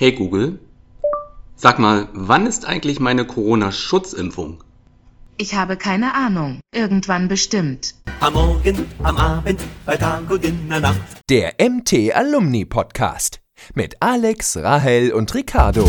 Hey Google, sag mal, wann ist eigentlich meine Corona-Schutzimpfung? Ich habe keine Ahnung. Irgendwann bestimmt. Am Morgen, am Abend, bei Tag und in der Nacht. Der MT Alumni Podcast mit Alex, Rahel und Ricardo.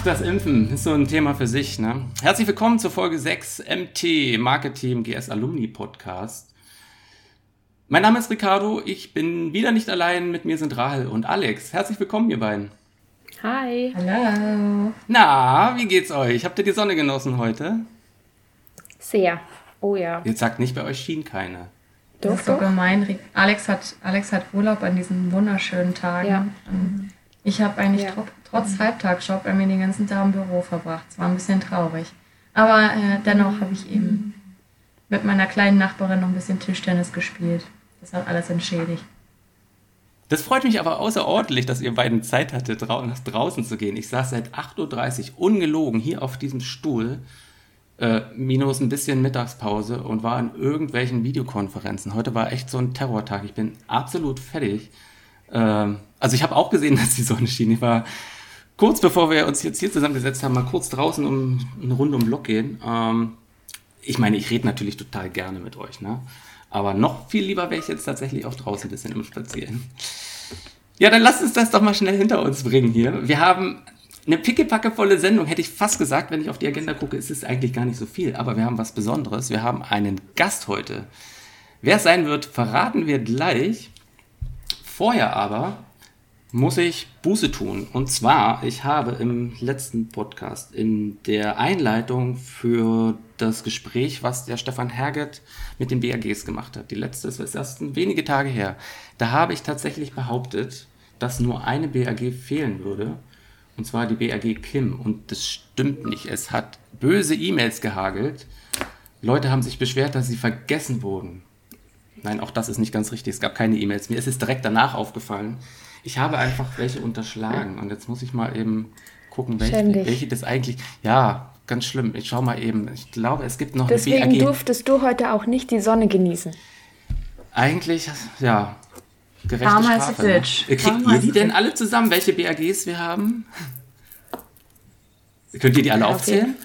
Ach, das Impfen ist so ein Thema für sich. Ne? Herzlich willkommen zur Folge 6 MT Marketing GS Alumni Podcast. Mein Name ist Ricardo, ich bin wieder nicht allein, mit mir sind Rahel und Alex. Herzlich willkommen, ihr beiden. Hi. Hallo. Na, wie geht's euch? Habt ihr die Sonne genossen heute? Sehr. Oh ja. Jetzt sagt nicht, bei euch schien keine. Das ist so gemein. Alex hat, Alex hat Urlaub an diesen wunderschönen Tagen. Ja. Ähm, Ich habe eigentlich Ja. tro trotz Halbtagsjob mir den ganzen Tag im Büro verbracht. Es war ein bisschen traurig. Aber äh, dennoch habe ich eben mit meiner kleinen Nachbarin noch ein bisschen Tischtennis gespielt. Das hat alles entschädigt. Das freut mich aber außerordentlich, dass ihr beiden Zeit hattet, drau nach draußen zu gehen. Ich saß seit 8.30 Uhr ungelogen hier auf diesem Stuhl, äh, minus ein bisschen Mittagspause und war in irgendwelchen Videokonferenzen. Heute war echt so ein Terrortag. Ich bin absolut fertig. Ähm, also ich habe auch gesehen, dass die Sonne schien. Ich war kurz bevor wir uns jetzt hier zusammengesetzt haben, mal kurz draußen um eine Runde um Block gehen. Ähm, ich meine, ich rede natürlich total gerne mit euch, ne? Aber noch viel lieber wäre ich jetzt tatsächlich auch draußen ein bisschen im Spazieren. Ja, dann lasst uns das doch mal schnell hinter uns bringen hier. Wir haben eine pickepackevolle Sendung, hätte ich fast gesagt, wenn ich auf die Agenda gucke, ist es eigentlich gar nicht so viel. Aber wir haben was Besonderes. Wir haben einen Gast heute. Wer es sein wird, verraten wir gleich. Vorher aber muss ich Buße tun. Und zwar, ich habe im letzten Podcast in der Einleitung für das Gespräch, was der Stefan Herget mit den BAGs gemacht hat, die letzte, ist erst wenige Tage her, da habe ich tatsächlich behauptet, dass nur eine BAG fehlen würde. Und zwar die BAG Kim. Und das stimmt nicht. Es hat böse E-Mails gehagelt. Leute haben sich beschwert, dass sie vergessen wurden. Nein, auch das ist nicht ganz richtig. Es gab keine E-Mails. Mir ist es direkt danach aufgefallen. Ich habe einfach welche unterschlagen. Und jetzt muss ich mal eben gucken, welche, welche das eigentlich. Ja, ganz schlimm. Ich schau mal eben. Ich glaube, es gibt noch Deswegen eine BAG. durftest du heute auch nicht die Sonne genießen. Eigentlich, ja. Gerechte Karma is a Strafe, ne? bitch. Kriegt Karma ihr die denn alle zusammen, welche BAGs wir haben? Könnt ihr die alle aufzählen?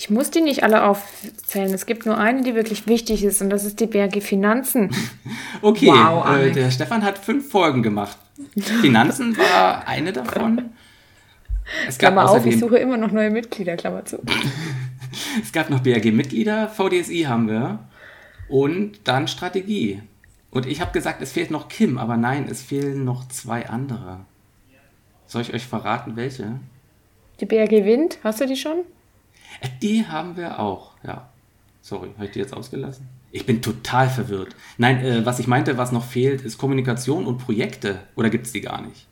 Ich muss die nicht alle aufzählen. Es gibt nur eine, die wirklich wichtig ist, und das ist die BRG Finanzen. Okay, Wow, äh, der Stefan hat fünf Folgen gemacht. Finanzen war eine davon. Es gab Klammer auf, ich außerdem, suche immer noch neue Mitglieder, Klammer zu. es gab noch BRG-Mitglieder, VDSI haben wir und dann Strategie. Und ich habe gesagt, es fehlt noch Kim, aber nein, es fehlen noch zwei andere. Soll ich euch verraten, welche? Die BRG Wind, hast du die schon? Die haben wir auch, ja. Sorry, habe ich die jetzt ausgelassen? Ich bin total verwirrt. Nein, äh, was ich meinte, was noch fehlt, ist Kommunikation und Projekte. Oder gibt es die gar nicht?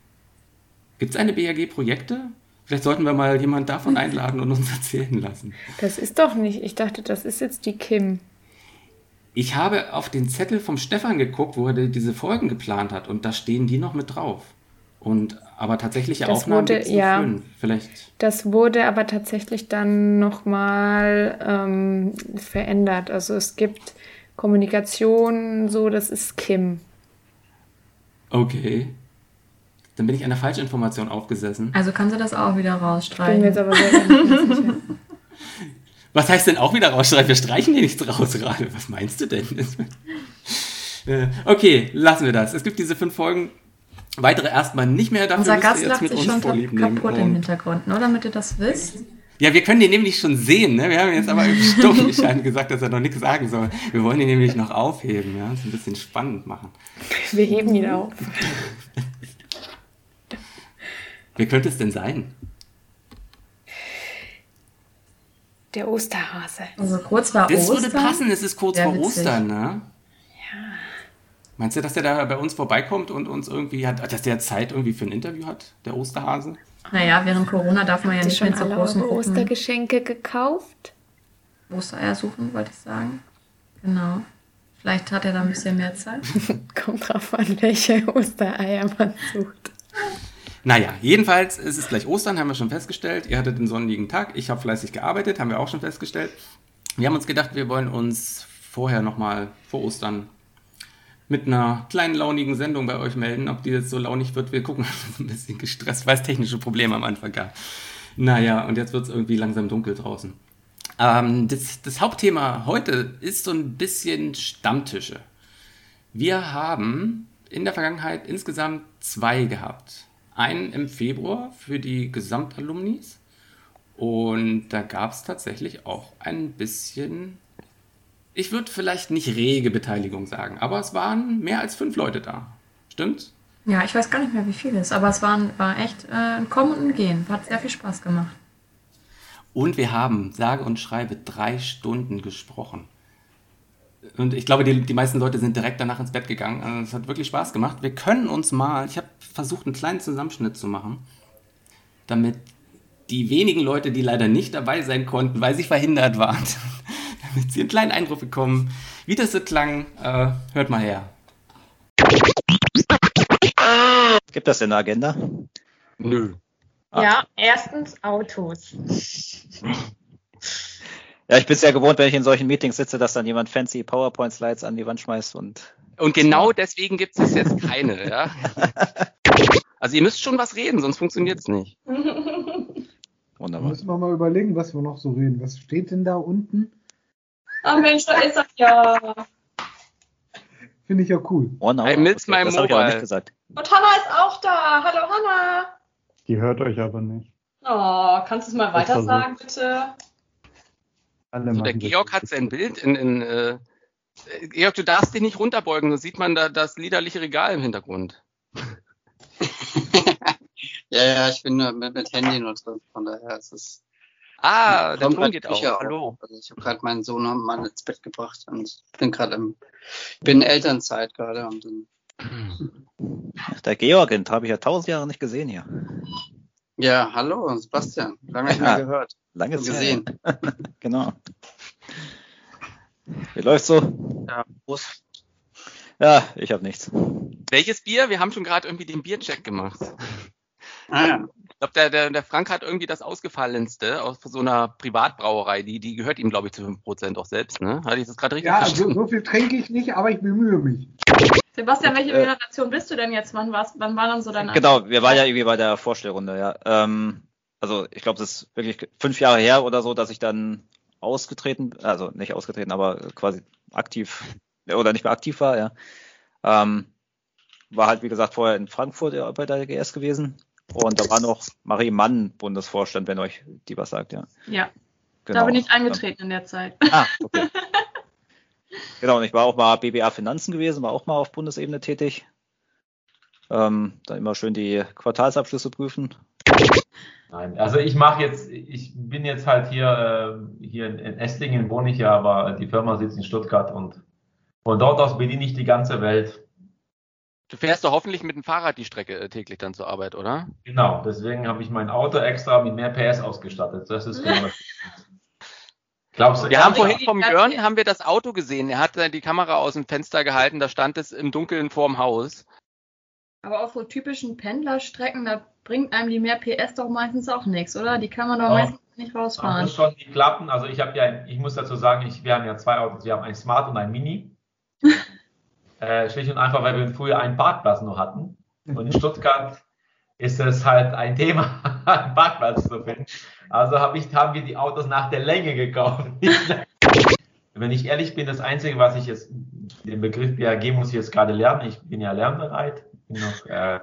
Gibt es eine BAG Projekte? Vielleicht sollten wir mal jemand davon einladen und uns erzählen lassen. Das ist doch nicht. Ich dachte, das ist jetzt die Kim. Ich habe auf den Zettel vom Stefan geguckt, wo er die- diese Folgen geplant hat und da stehen die noch mit drauf. Und aber tatsächliche Das Aufnahmen wurde- ja. fünf. Vielleicht. Das wurde aber tatsächlich dann nochmal ähm, verändert. Also es gibt Kommunikation, so, das ist Kim. Okay. Dann bin ich einer Falschinformation aufgesessen. Also kannst du das auch wieder Bin mir rausstreichen. jetzt aber sehr sicher. Was heißt denn auch wieder rausstreichen? Wir streichen hier nichts raus gerade. Was meinst du denn? Äh, okay, lassen wir das. Es gibt diese fünf Folgen. Weitere erstmal nicht mehr. Dafür Unser Gast jetzt lacht mit sich uns schon kaputt im Und- Hintergrund, nur damit ihr das wisst. Ja, wir können den nämlich schon sehen. Ne? Wir haben jetzt aber im stumm gesagt, dass er noch nichts sagen soll. Wir wollen ihn nämlich noch aufheben. Ja? Das ein bisschen spannend machen. Wir heben ihn auf. Wer könnte es denn sein? Der Osterhase. Also kurz war Das Ostern. würde passen. Es ist kurz Sehr vor witzig. Ostern. Ne? Meinst du, dass der da bei uns vorbeikommt und uns irgendwie hat, dass der Zeit irgendwie für ein Interview hat, der Osterhase? Naja, während Corona darf man ja nicht mehr schon zu großen Gruppen. Ostergeschenke gekauft? Ostereier suchen, wollte ich sagen. Genau. Vielleicht hat er da ein bisschen mehr Zeit. Kommt drauf an, welche Ostereier man sucht. Naja, jedenfalls ist es gleich Ostern, haben wir schon festgestellt. Ihr hattet einen sonnigen Tag, ich habe fleißig gearbeitet, haben wir auch schon festgestellt. Wir haben uns gedacht, wir wollen uns vorher nochmal vor Ostern mit einer kleinen launigen Sendung bei euch melden. Ob die jetzt so launig wird, wir gucken, ein bisschen gestresst, weil es technische Probleme am Anfang gab. Naja, und jetzt wird es irgendwie langsam dunkel draußen. Ähm, das, das Hauptthema heute ist so ein bisschen Stammtische. Wir haben in der Vergangenheit insgesamt zwei gehabt. Einen im Februar für die Gesamtalumnis und da gab es tatsächlich auch ein bisschen, ich würde vielleicht nicht rege Beteiligung sagen, aber es waren mehr als fünf Leute da. Stimmt's? Ja, ich weiß gar nicht mehr, wie viel es ist, aber es waren, war echt äh, ein Kommen und ein Gehen. Hat sehr viel Spaß gemacht. Und wir haben, sage und schreibe, drei Stunden gesprochen. Und ich glaube, die, die meisten Leute sind direkt danach ins Bett gegangen. Also es hat wirklich Spaß gemacht. Wir können uns mal, ich habe versucht, einen kleinen Zusammenschnitt zu machen, damit die wenigen Leute, die leider nicht dabei sein konnten, weil sie verhindert waren, damit sie einen kleinen Eindruck bekommen, wie das so klang. Äh, hört mal her. Gibt das denn eine Agenda? Nö. Ah. Ja, erstens Autos. Ja, ich bin es ja gewohnt, wenn ich in solchen Meetings sitze, dass dann jemand fancy PowerPoint-Slides an die Wand schmeißt und. Und genau deswegen gibt es jetzt keine, ja. Also ihr müsst schon was reden, sonst funktioniert es nicht. Wunderbar. müssen wir mal überlegen, was wir noch so reden. Was steht denn da unten? Ah Mensch, da ist er ja. Finde ich ja cool. Oh, no. I miss my das habe ich mobile. nicht gesagt. Und Hanna ist auch da. Hallo Hanna. Die hört euch aber nicht. Oh, kannst du es mal weiter so. sagen, bitte? Alle So, der machen das Georg hat sein Bild in, in äh, Georg, du darfst dich nicht runterbeugen, sonst sieht man da das liederliche Regal im Hintergrund. Ja, ja, ich bin nur mit, mit Handy nur drin, von daher ist es. Ah, der kommt Ton halt geht Küche auch. Hallo. Also ich habe gerade meinen Sohn und Mann ins Bett gebracht und bin gerade im, bin in Elternzeit gerade und dann, Ach, Der Georg, den habe ich ja tausend Jahre nicht gesehen hier. ja, hallo, Sebastian, lange nicht Ja. mehr gehört, Lange Zeit. gesehen. Genau. Wie läuft's so? Ja, Prost. Ja, ich habe nichts. Welches Bier? Wir haben schon gerade irgendwie den Biercheck gemacht. Ah, ja. Ich glaube, der, der, der Frank hat irgendwie das ausgefallenste aus so einer Privatbrauerei. Die, die gehört ihm, glaube ich, zu 5% auch selbst, ne? Hatte ich das gerade richtig Ja, so, so viel trinke ich nicht, aber ich bemühe mich. Sebastian, welche Äh, Generation bist du denn jetzt? Wann, war's, wann war dann so dein Genau, wir waren ja irgendwie bei der Vorstellrunde, ja. Ähm, also ich glaube, das ist wirklich fünf Jahre her oder so, dass ich dann ausgetreten, also nicht ausgetreten, aber quasi aktiv oder nicht mehr aktiv war, ja. Ähm, war halt, wie gesagt, vorher in Frankfurt bei der GS gewesen. Und da war noch Marie Mann Bundesvorstand, wenn euch die was sagt, ja. Ja, Genau. da bin ich eingetreten in der Zeit. Ah, okay. genau, und ich war auch mal BBA Finanzen gewesen, war auch mal auf Bundesebene tätig. Ähm, dann immer schön die Quartalsabschlüsse prüfen. Nein, also ich mache jetzt, ich bin jetzt halt hier, äh, hier in in Esslingen wohne ich ja, aber die Firma sitzt in Stuttgart und von dort aus bediene ich die ganze Welt. Du fährst doch hoffentlich mit dem Fahrrad die Strecke äh, täglich dann zur Arbeit, oder? Genau, deswegen habe ich mein Auto extra mit mehr PS ausgestattet. Das ist genau das. Glaubst du? Wir haben vorhin vom Jörn haben wir das Auto gesehen. Er hat äh, die Kamera aus dem Fenster gehalten, da stand es im Dunkeln vorm Haus. Aber auf so typischen Pendlerstrecken, da bringt einem die mehr PS doch meistens auch nichts, oder? Die kann man doch Oh. meistens nicht Man rausfahren. muss schon die Klappen, also ich habe ja, ich muss dazu sagen, ich, wir haben ja zwei Autos, wir haben ein Smart und ein Mini. äh, schlicht und einfach, weil wir früher einen Parkplatz nur hatten. Und in Stuttgart ist es halt ein Thema, einen Parkplatz zu finden. Also hab ich, haben wir die Autos nach der Länge gekauft. Wenn ich ehrlich bin, das Einzige, was ich jetzt, den Begriff BAG muss ich jetzt gerade lernen. Ich bin ja lernbereit. Bin noch, äh,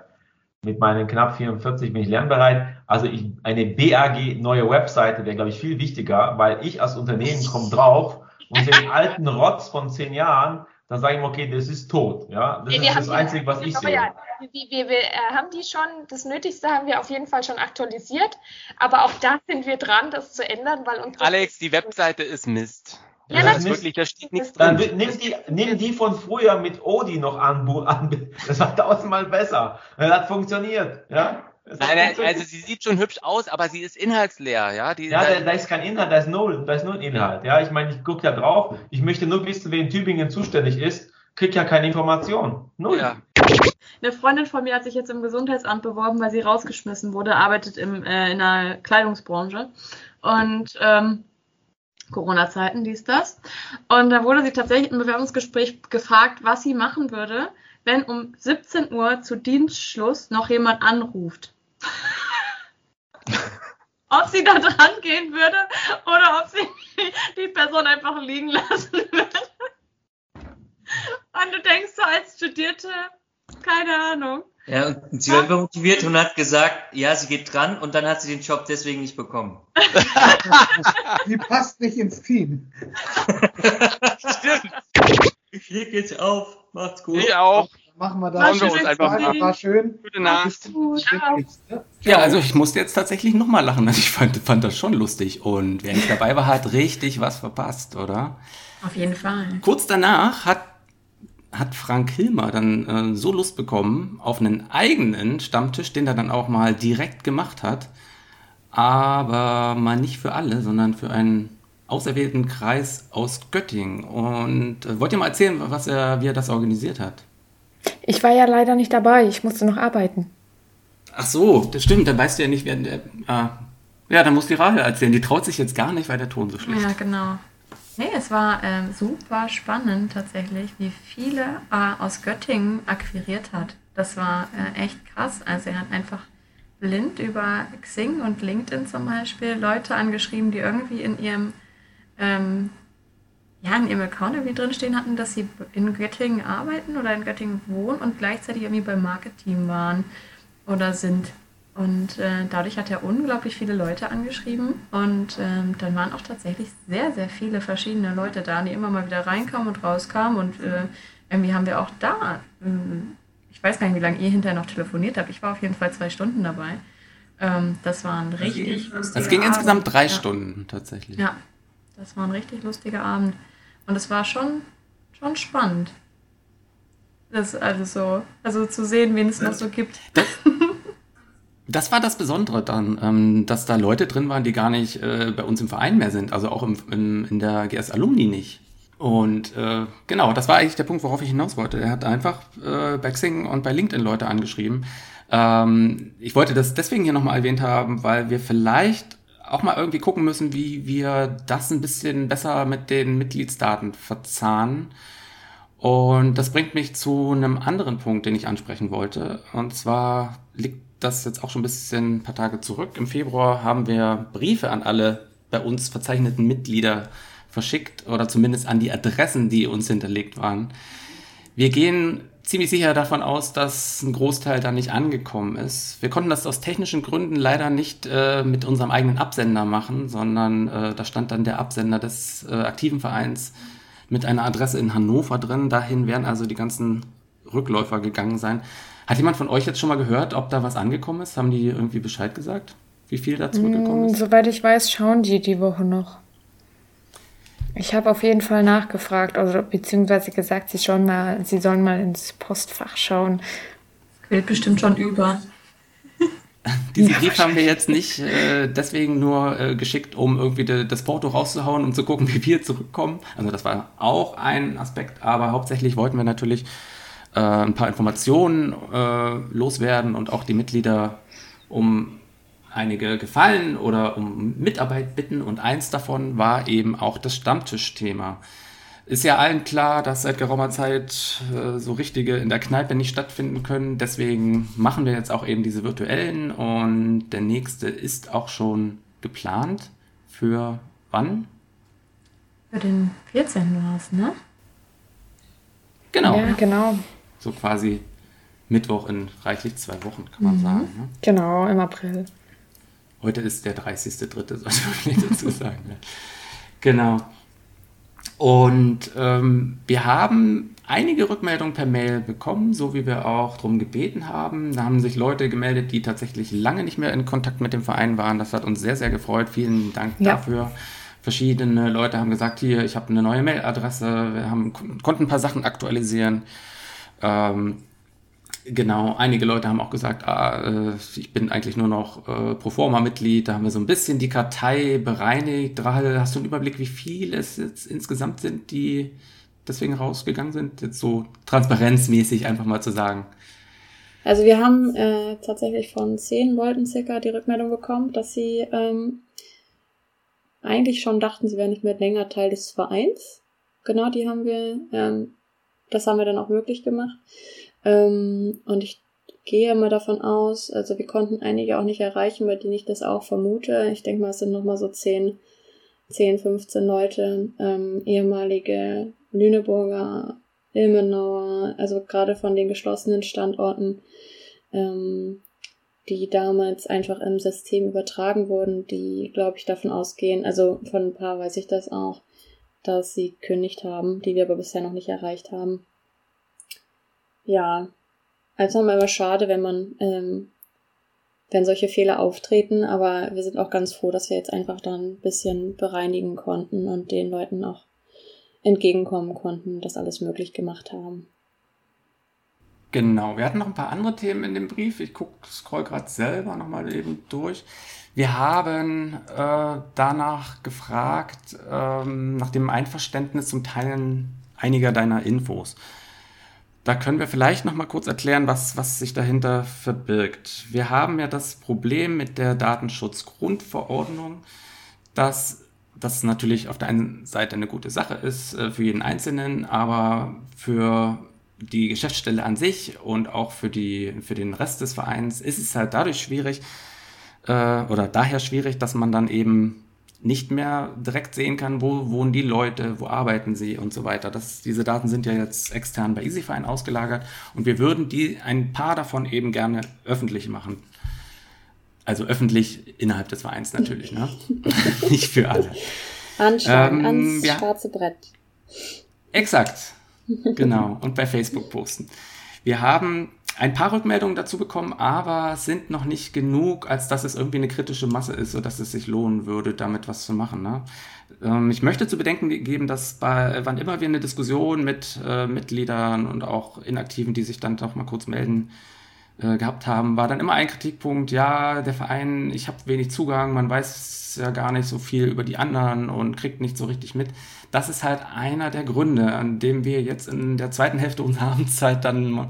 mit meinen knapp 44 bin ich lernbereit. Also ich, eine BAG neue Webseite wäre, glaube ich, viel wichtiger, weil ich als Unternehmen komme drauf und den alten Rotz von zehn Jahren, dann sage ich mir, okay, das ist tot. Ja, das wir ist das die- Einzige, was ich sehe. ja, wir, wir, wir äh, haben die schon, das Nötigste haben wir auf jeden Fall schon aktualisiert, aber auch da sind wir dran, das zu ändern, weil unsere Alex, die Webseite ist Mist. Ja, das das ist wirklich, da steht nichts Dann drin. wi- nimm die, nimm die von früher mit Odi noch an, an. Das war tausendmal besser. Das hat funktioniert. Ja? Nein, nein, also sie sieht schon hübsch aus, aber sie ist inhaltsleer, ja. Die, Ja, da, da ist kein Inhalt, da ist null, da ist nur ein Inhalt. Ja, ich meine, ich gucke ja drauf, ich möchte nur wissen, wer in Tübingen zuständig ist, krieg ja keine Information. Null. Ja. Eine Freundin von mir hat sich jetzt im Gesundheitsamt beworben, weil sie rausgeschmissen wurde, arbeitet im, äh, in der Kleidungsbranche. Und ähm, Corona-Zeiten, dies, das. Und da wurde sie tatsächlich im Bewerbungsgespräch gefragt, was sie machen würde, wenn um 17 Uhr zu Dienstschluss noch jemand anruft. Ob sie da dran gehen würde oder ob sie die Person einfach liegen lassen würde. Und du denkst so als Studierte, keine Ahnung. Ja, und sie war einfach motiviert und hat gesagt, ja, sie geht dran und dann hat sie den Job deswegen nicht bekommen. Die passt nicht ins Team. Stimmt. Ich leg jetzt auf. Macht's gut. Ich auch. Machen wir Machen das. wir uns einfach war, mal. war schön. Gute Nacht. Ja, also ich musste jetzt tatsächlich nochmal lachen. Also ich fand, fand das schon lustig. Und wer nicht dabei war, hat richtig was verpasst, oder? Auf jeden Fall. Kurz danach hat, hat Frank Hilmer dann äh, so Lust bekommen auf einen eigenen Stammtisch, den er dann auch mal direkt gemacht hat. Aber mal nicht für alle, sondern für einen auserwählten Kreis aus Göttingen. Und äh, wollt ihr mal erzählen, was er, wie er das organisiert hat? Ich war ja leider nicht dabei, ich musste noch arbeiten. Ach so, das stimmt, dann weißt du ja nicht, wer. der- ah. Ja, dann muss die Rahel erzählen. Die traut sich jetzt gar nicht, weil der Ton so schlecht Ja, ist. genau. Nee, es war ähm, super spannend tatsächlich, wie viele äh, aus Göttingen akquiriert hat. Das war äh, echt krass. Also er hat einfach blind über Xing und LinkedIn zum Beispiel Leute angeschrieben, die irgendwie in ihrem ähm, ja, in ihrem Account irgendwie drinstehen hatten, dass sie in Göttingen arbeiten oder in Göttingen wohnen und gleichzeitig irgendwie beim Marketing waren oder sind. Und äh, dadurch hat er unglaublich viele Leute angeschrieben. Und ähm, dann waren auch tatsächlich sehr, sehr viele verschiedene Leute da, die immer mal wieder reinkamen und rauskamen. Und äh, irgendwie haben wir auch da, ähm, ich weiß gar nicht, wie lange ihr hinterher noch telefoniert habt. Ich war auf jeden Fall zwei Stunden dabei. Ähm, das war ein richtig lustiger Es ging insgesamt Abend. drei Ja. Stunden tatsächlich. Ja, das war ein richtig lustiger Abend. Und es war schon, schon spannend. Das also so, also zu sehen, wen es noch so gibt. Das war das Besondere dann, ähm, dass da Leute drin waren, die gar nicht äh, bei uns im Verein mehr sind, also auch im, im, in der GS Alumni nicht. Und äh, genau, das war eigentlich der Punkt, worauf ich hinaus wollte. Er hat einfach äh, bei Xing und bei LinkedIn Leute angeschrieben. Ähm, ich wollte das deswegen hier nochmal erwähnt haben, weil wir vielleicht auch mal irgendwie gucken müssen, wie wir das ein bisschen besser mit den Mitgliedsdaten verzahnen. Und das bringt mich zu einem anderen Punkt, den ich ansprechen wollte. Und zwar liegt das jetzt auch schon ein bisschen ein paar Tage zurück. Im Februar haben wir Briefe an alle bei uns verzeichneten Mitglieder verschickt oder zumindest an die Adressen, die uns hinterlegt waren. Wir gehen ziemlich sicher davon aus, dass ein Großteil da nicht angekommen ist. Wir konnten das aus technischen Gründen leider nicht äh, mit unserem eigenen Absender machen, sondern äh, da stand dann der Absender des äh, aktiven Vereins mit einer Adresse in Hannover drin. Dahin werden also die ganzen Rückläufer gegangen sein. Hat jemand von euch jetzt schon mal gehört, ob da was angekommen ist? Haben die irgendwie Bescheid gesagt, wie viel da zurückgekommen Mm, ist? Soweit ich weiß, schauen die die Woche noch. Ich habe auf jeden Fall nachgefragt, also beziehungsweise gesagt, sie schauen mal, sie sollen mal ins Postfach schauen. Quillt bestimmt schon über. Diesen Brief haben wir jetzt nicht äh, deswegen nur äh, geschickt, um irgendwie de, das Porto rauszuhauen, um zu gucken, wie wir zurückkommen. Also das war auch ein Aspekt, aber hauptsächlich wollten wir natürlich äh, ein paar Informationen äh, loswerden und auch die Mitglieder um einige Gefallen oder um Mitarbeit bitten. Und eins davon war eben auch das Stammtischthema. Ist ja allen klar, dass seit geraumer Zeit äh, so richtige in der Kneipe nicht stattfinden können. Deswegen machen wir jetzt auch eben diese virtuellen und der nächste ist auch schon geplant. Für wann? Für den 14. war es, ne? Genau. Ja, genau. So quasi Mittwoch in reichlich zwei Wochen, kann man Mhm. sagen. Ne? Genau, im April. Heute ist der 30.3., sollte man vielleicht dazu sagen. Ne? Genau. Und ähm, wir haben einige Rückmeldungen per Mail bekommen, so wie wir auch darum gebeten haben. Da haben sich Leute gemeldet, die tatsächlich lange nicht mehr in Kontakt mit dem Verein waren. Das hat uns sehr, sehr gefreut. Vielen Dank Ja. dafür. Verschiedene Leute haben gesagt, hier, ich habe eine neue Mailadresse. Wir haben, konnten ein paar Sachen aktualisieren. Ähm, Genau, einige Leute haben auch gesagt, ah, äh, ich bin eigentlich nur noch äh, Proforma-Mitglied. Da haben wir so ein bisschen die Kartei bereinigt. Rahel, hast du einen Überblick, wie viele es jetzt insgesamt sind, die deswegen rausgegangen sind? Jetzt so transparenzmäßig einfach mal zu sagen. Also wir haben äh, tatsächlich von zehn Leuten circa die Rückmeldung bekommen, dass sie ähm, eigentlich schon dachten, sie wären nicht mehr länger Teil des Vereins. Genau, die haben wir, ähm, das haben wir dann auch möglich gemacht. Ähm, und ich gehe mal davon aus, also wir konnten einige auch nicht erreichen, bei denen ich das auch vermute. Ich denke mal, es sind nochmal so 10, 10, 15 Leute, ähm, ehemalige Lüneburger, Ilmenauer, also gerade von den geschlossenen Standorten, ähm, die damals einfach im System übertragen wurden, die, glaube ich, davon ausgehen, also von ein paar weiß ich das auch, dass sie kündigt haben, die wir aber bisher noch nicht erreicht haben ja, also immer schade, wenn man, ähm, wenn solche Fehler auftreten, aber wir sind auch ganz froh, dass wir jetzt einfach dann ein bisschen bereinigen konnten und den Leuten auch entgegenkommen konnten, das alles möglich gemacht haben. Genau, wir hatten noch ein paar andere Themen in dem Brief. Ich guck, scroll gerade selber nochmal eben durch. Wir haben äh, danach gefragt, ähm, nach dem Einverständnis zum Teilen einiger deiner Infos. Da können wir vielleicht noch mal kurz erklären, was, was sich dahinter verbirgt. Wir haben ja das Problem mit der Datenschutzgrundverordnung, dass das natürlich auf der einen Seite eine gute Sache ist äh, für jeden Einzelnen, aber für die Geschäftsstelle an sich und auch für, die, für den Rest des Vereins ist es halt dadurch schwierig äh, oder daher schwierig, dass man dann eben nicht mehr direkt sehen kann, wo wohnen die Leute, wo arbeiten sie und so weiter. Das, diese Daten sind ja jetzt extern bei EasyFine ausgelagert und wir würden die ein paar davon eben gerne öffentlich machen. Also öffentlich innerhalb des Vereins natürlich, ne? nicht für alle. Anschauen, ähm, ans ja, schwarze Brett. Exakt. Genau. Und bei Facebook posten. Wir haben ein paar Rückmeldungen dazu bekommen, aber sind noch nicht genug, als dass es irgendwie eine kritische Masse ist, sodass es sich lohnen würde, damit was zu machen. Ne? Ähm, ich möchte zu bedenken geben, dass bei, wann immer wir eine Diskussion mit äh, Mitgliedern und auch Inaktiven, die sich dann doch mal kurz melden, äh, gehabt haben, war dann immer ein Kritikpunkt, ja, der Verein, ich habe wenig Zugang, man weiß ja gar nicht so viel über die anderen und kriegt nicht so richtig mit. Das ist halt einer der Gründe, an dem wir jetzt in der zweiten Hälfte unserer Amtszeit dann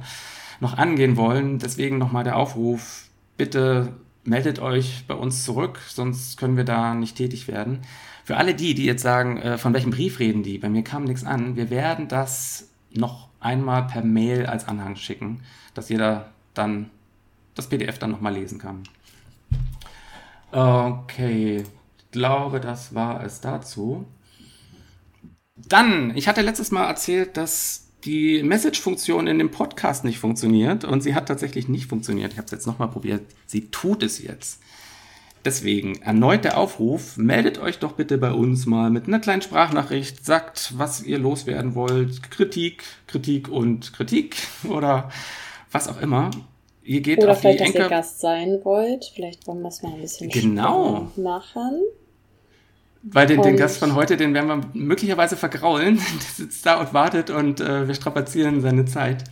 noch angehen wollen. Deswegen nochmal der Aufruf, bitte meldet euch bei uns zurück, sonst können wir da nicht tätig werden. Für alle die, die jetzt sagen, äh, von welchem Brief reden die, bei mir kam nichts an, wir werden das noch einmal per Mail als Anhang schicken, dass jeder dann das PDF dann nochmal lesen kann. Okay, ich glaube, das war es dazu. Dann, ich hatte letztes Mal erzählt, dass die Message-Funktion in dem Podcast nicht funktioniert und sie hat tatsächlich nicht funktioniert. Ich habe es jetzt nochmal probiert. Sie tut es jetzt. Deswegen erneut der Aufruf, meldet euch doch bitte bei uns mal mit einer kleinen Sprachnachricht, sagt, was ihr loswerden wollt, Kritik, Kritik und Kritik oder was auch immer. Ihr geht oder auf vielleicht, die dass ihr Gast sein wollt, vielleicht wollen wir es mal ein bisschen genau. machen. Weil den, den Gast von heute, den werden wir möglicherweise vergraulen. Der sitzt da und wartet und äh, wir strapazieren seine Zeit.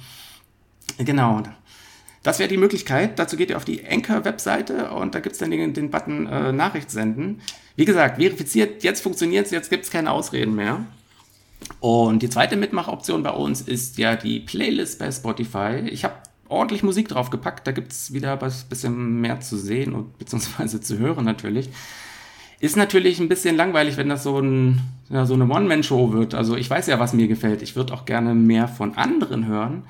Genau. Das wäre die Möglichkeit. Dazu geht ihr auf die Anchor-Webseite und da gibt es dann den, den Button äh, Nachricht senden. Wie gesagt, verifiziert, jetzt funktioniert es, jetzt gibt es keine Ausreden mehr. Und die zweite Mitmachoption bei uns ist ja die Playlist bei Spotify. Ich habe ordentlich Musik drauf gepackt. Da gibt es wieder ein bisschen mehr zu sehen und beziehungsweise zu hören natürlich. Ist natürlich ein bisschen langweilig, wenn das so, ein, ja, so eine One-Man-Show wird. Also ich weiß ja, was mir gefällt. Ich würde auch gerne mehr von anderen hören.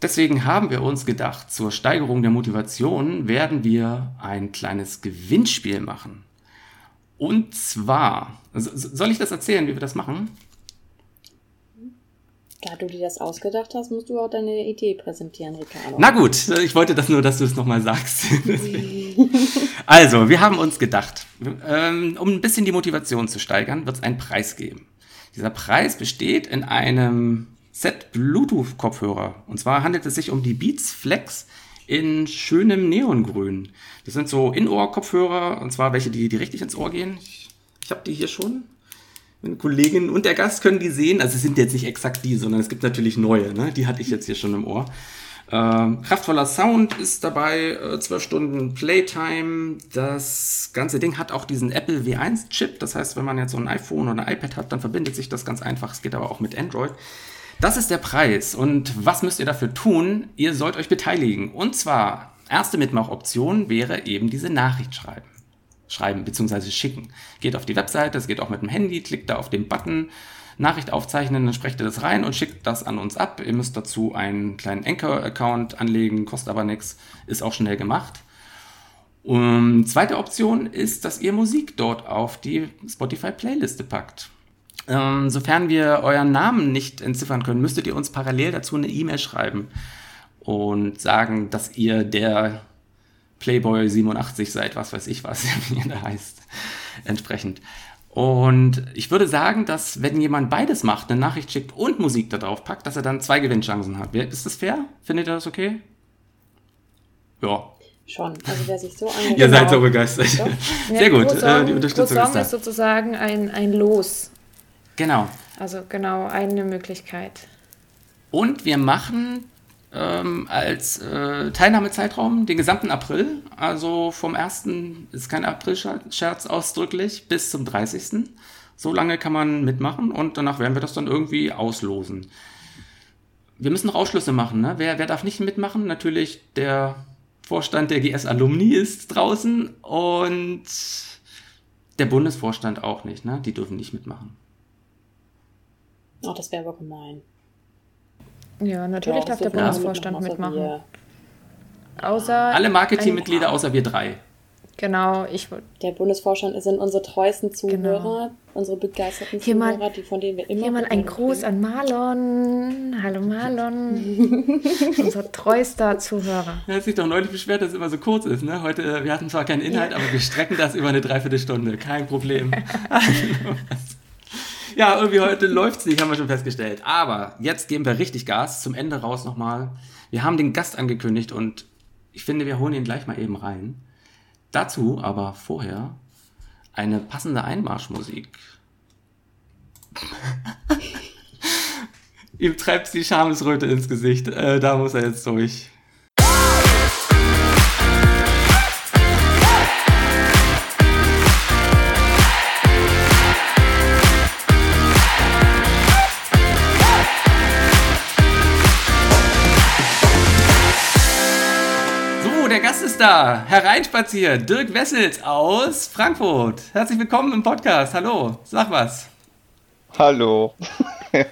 Deswegen haben wir uns gedacht, zur Steigerung der Motivation werden wir ein kleines Gewinnspiel machen. Und zwar, soll ich das erzählen, wie wir das machen? Da du dir das ausgedacht hast, musst du auch deine Idee präsentieren, Ricardo. Na gut, ich wollte das nur, dass du es nochmal sagst. also, wir haben uns gedacht, ähm, um ein bisschen die Motivation zu steigern, wird es einen Preis geben. Dieser Preis besteht in einem Set Bluetooth-Kopfhörer. Und zwar handelt es sich um die Beats Flex in schönem Neongrün. Das sind so In-Ohr-Kopfhörer, und zwar welche, die, die richtig ins Ohr gehen. Ich, ich habe die hier schon. Meine Kollegin und der Gast können die sehen. Also es sind jetzt nicht exakt die, sondern es gibt natürlich neue. Ne? Die hatte ich jetzt hier schon im Ohr. Ähm, kraftvoller Sound ist dabei, äh, 12 Stunden Playtime. Das ganze Ding hat auch diesen Apple W1-Chip. Das heißt, wenn man jetzt so ein iPhone oder ein iPad hat, dann verbindet sich das ganz einfach. Es geht aber auch mit Android. Das ist der Preis. Und was müsst ihr dafür tun? Ihr sollt euch beteiligen. Und zwar, erste Mitmachoption wäre eben diese Nachricht schreiben. Schreiben bzw. schicken. Geht auf die Webseite, es geht auch mit dem Handy, klickt da auf den Button, Nachricht aufzeichnen, dann sprecht ihr das rein und schickt das an uns ab. Ihr müsst dazu einen kleinen Anchor-Account anlegen, kostet aber nichts, ist auch schnell gemacht. Und zweite Option ist, dass ihr Musik dort auf die Spotify-Playliste packt. Ähm, sofern wir euren Namen nicht entziffern können, müsstet ihr uns parallel dazu eine E-Mail schreiben und sagen, dass ihr der Playboy 87 seid, was weiß ich was, wie ihr da heißt, entsprechend. Und ich würde sagen, dass wenn jemand beides macht, eine Nachricht schickt und Musik da drauf packt, dass er dann zwei Gewinnchancen hat. Ist das fair? Findet ihr das okay? Ja. Schon. Also wer sich so angeht. Ihr seid so begeistert. Doch. Sehr gut. Äh, die Unterstützung ist da. ist sozusagen ein, ein Los. Genau. Also genau eine Möglichkeit. Und wir machen ähm, als äh, Teilnahmezeitraum den gesamten April, also vom 1. ist kein April-Scherz ausdrücklich, bis zum 30. So lange kann man mitmachen und danach werden wir das dann irgendwie auslosen. Wir müssen noch Ausschlüsse machen. Ne? Wer, wer darf nicht mitmachen? Natürlich der Vorstand der GS Alumni ist draußen und der Bundesvorstand auch nicht. Ne? Die dürfen nicht mitmachen. Ach, das wäre aber gemein. Ja, natürlich Ja, darf der Bundesvorstand mitmachen, außer mitmachen. Außer. Alle Marketingmitglieder außer wir drei. Genau, ich. Der Bundesvorstand sind unsere treuesten Zuhörer, unsere begeisterten Hier mal- Zuhörer, die, von denen wir immer Hier mal ein Gruß an Marlon. Hallo Marlon. Unser treuster Zuhörer. Er hat sich doch neulich beschwert, dass es immer so kurz ist. Ne? Heute, äh, wir hatten zwar keinen Inhalt, aber wir strecken das über eine Dreiviertelstunde. Kein Problem. ja, irgendwie heute läuft es nicht, haben wir schon festgestellt. Aber jetzt geben wir richtig Gas. Zum Ende raus nochmal. Wir haben den Gast angekündigt und ich finde, wir holen ihn gleich mal eben rein. Dazu aber vorher eine passende Einmarschmusik. Ihm treibt die Schamesröte ins Gesicht. Äh, da muss er jetzt durch. Da. Hereinspaziert. Dirk Wessels aus Frankfurt. Herzlich willkommen im Podcast. Hallo. Sag was. Hallo.